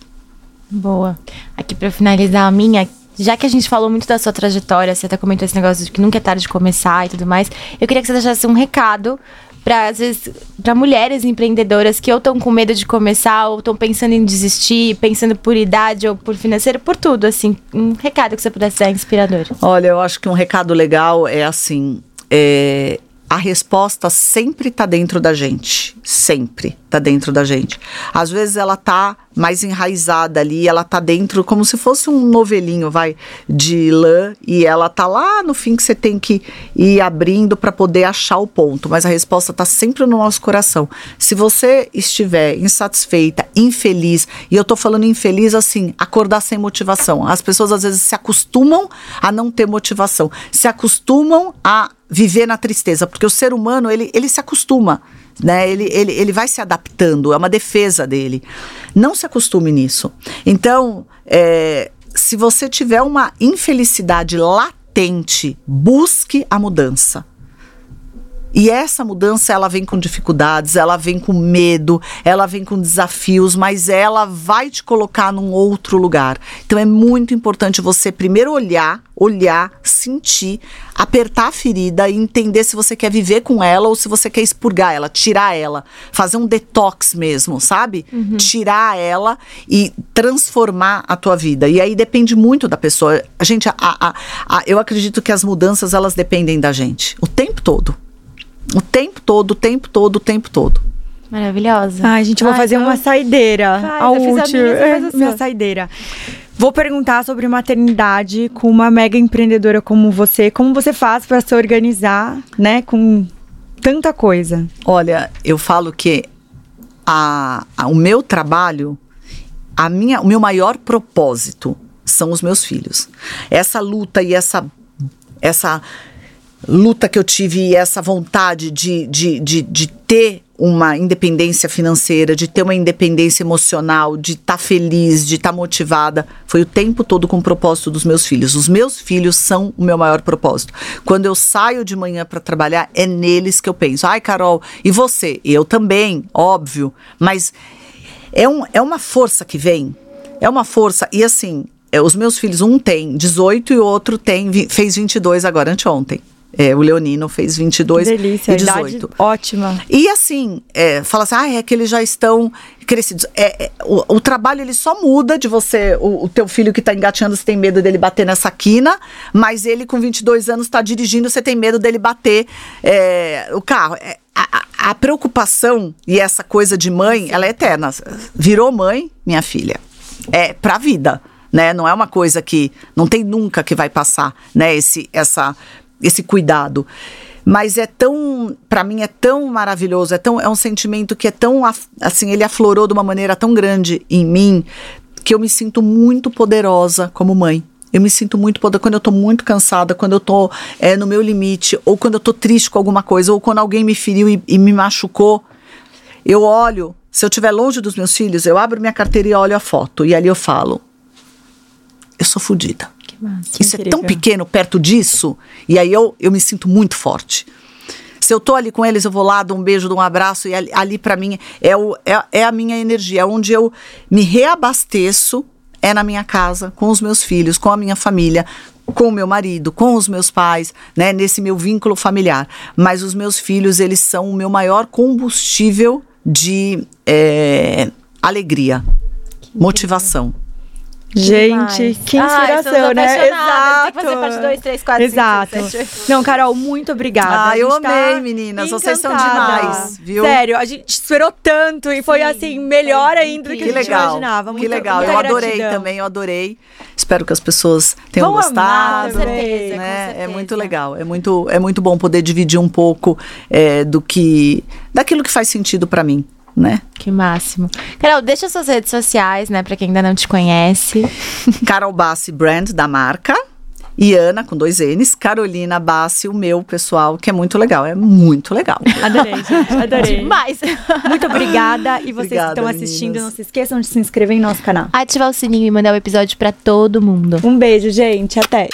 Boa. Aqui para finalizar a minha, já que a gente falou muito da sua trajetória, você até comentou esse negócio de que nunca é tarde de começar e tudo mais, eu queria que você deixasse um recado para para mulheres empreendedoras que ou estão com medo de começar ou estão pensando em desistir, pensando por idade ou por financeiro, por tudo, assim, um recado que você pudesse dar inspirador. Olha, eu acho que um recado legal é assim, é, a resposta sempre está dentro da gente. Sempre está dentro da gente. Às vezes ela tá mais enraizada ali, ela tá dentro como se fosse um novelinho, vai, de lã, e ela tá lá no fim que você tem que ir abrindo para poder achar o ponto, mas a resposta tá sempre no nosso coração. Se você estiver insatisfeita, infeliz, e eu tô falando infeliz assim, acordar sem motivação. As pessoas às vezes se acostumam a não ter motivação, se acostumam a viver na tristeza, porque o ser humano, ele, ele se acostuma, né? Ele, ele, ele vai se adaptando, é uma defesa dele. Não se acostume nisso. Então, é, se você tiver uma infelicidade latente, busque a mudança. E essa mudança ela vem com dificuldades, ela vem com medo, ela vem com desafios, mas ela vai te colocar num outro lugar. Então é muito importante você primeiro olhar, olhar, sentir, apertar a ferida e entender se você quer viver com ela ou se você quer expurgar ela, tirar ela, fazer um detox mesmo, sabe? Uhum. Tirar ela e transformar a tua vida. E aí depende muito da pessoa. A gente, a, a, a, eu acredito que as mudanças elas dependem da gente o tempo todo. O tempo todo, o tempo todo, o tempo todo. Maravilhosa. Ai, gente, eu vou Ai, fazer então... uma saideira. Faz, a última. Minha, minha saideira. Vou perguntar sobre maternidade com uma mega empreendedora como você. Como você faz para se organizar, né, com tanta coisa? Olha, eu falo que a, a, o meu trabalho, a minha, o meu maior propósito são os meus filhos. Essa luta e essa essa luta que eu tive e essa vontade de, de, de, de ter uma independência financeira, de ter uma independência emocional, de estar tá feliz, de estar tá motivada, foi o tempo todo com o propósito dos meus filhos. Os meus filhos são o meu maior propósito. Quando eu saio de manhã para trabalhar, é neles que eu penso. Ai, Carol, e você? Eu também, óbvio, mas é, um, é uma força que vem. É uma força. E assim, é, os meus filhos, um tem 18 e o outro tem, fez 22 agora, anteontem. É, o Leonino fez 22 que delícia, e 18. ótima. E assim, é, fala assim, ah, é que eles já estão crescidos. É, é o, o, trabalho ele só muda de você, o, o teu filho que está engateando, você tem medo dele bater nessa quina, mas ele com 22 anos está dirigindo, você tem medo dele bater é, o carro. É, a, a, preocupação e essa coisa de mãe, ela é eterna. Virou mãe, minha filha é pra vida, né? Não é uma coisa que não tem nunca que vai passar, né? Esse, essa, esse cuidado. Mas é tão, para mim é tão maravilhoso, é tão, é um sentimento que é tão, assim, ele aflorou de uma maneira tão grande em mim que eu me sinto muito poderosa como mãe. Eu me sinto muito poderosa quando eu tô muito cansada, quando eu tô é, no meu limite, ou quando eu tô triste com alguma coisa, ou quando alguém me feriu e, e me machucou. Eu olho, se eu estiver longe dos meus filhos, eu abro minha carteira e olho a foto. E ali eu falo: eu sou fodida. Isso incrível. é tão pequeno perto disso. E aí eu, eu me sinto muito forte. Se eu tô ali com eles, eu vou lá, dou um beijo, dou um abraço, e ali, ali para mim é, o, é, é a minha energia, é onde eu me reabasteço é na minha casa, com os meus filhos, com a minha família, com o meu marido, com os meus pais, né, nesse meu vínculo familiar. Mas os meus filhos, eles são o meu maior combustível de é, alegria, motivação. Gente, que inspiração, né? Exato. Tem que fazer parte 2, 3, 4, Exato. 5, 6, 7, Não, Carol, muito obrigada. Ah, eu amei, tá meninas. Encantada. Vocês são demais, viu? Sério, a gente esperou tanto e Sim, foi assim, melhor ainda do que, que a gente legal, imaginava. Muito, que legal. Eu adorei gratidão. também, eu adorei. Espero que as pessoas tenham Vão gostado. Amar, com certeza, né? certeza. É muito legal. É muito, é muito bom poder dividir um pouco é, do que. daquilo que faz sentido para mim né? Que máximo. Carol, deixa suas redes sociais, né, para quem ainda não te conhece. Carol Bassi Brand da marca. E Ana, com dois N's, Carolina Bassi, o meu pessoal, que é muito legal, é muito legal. Adorei, gente, adorei. Demais. Muito obrigada. E vocês obrigada, que estão assistindo, não se esqueçam de se inscrever em nosso canal. Ativar o sininho e mandar o episódio para todo mundo. Um beijo, gente. Até.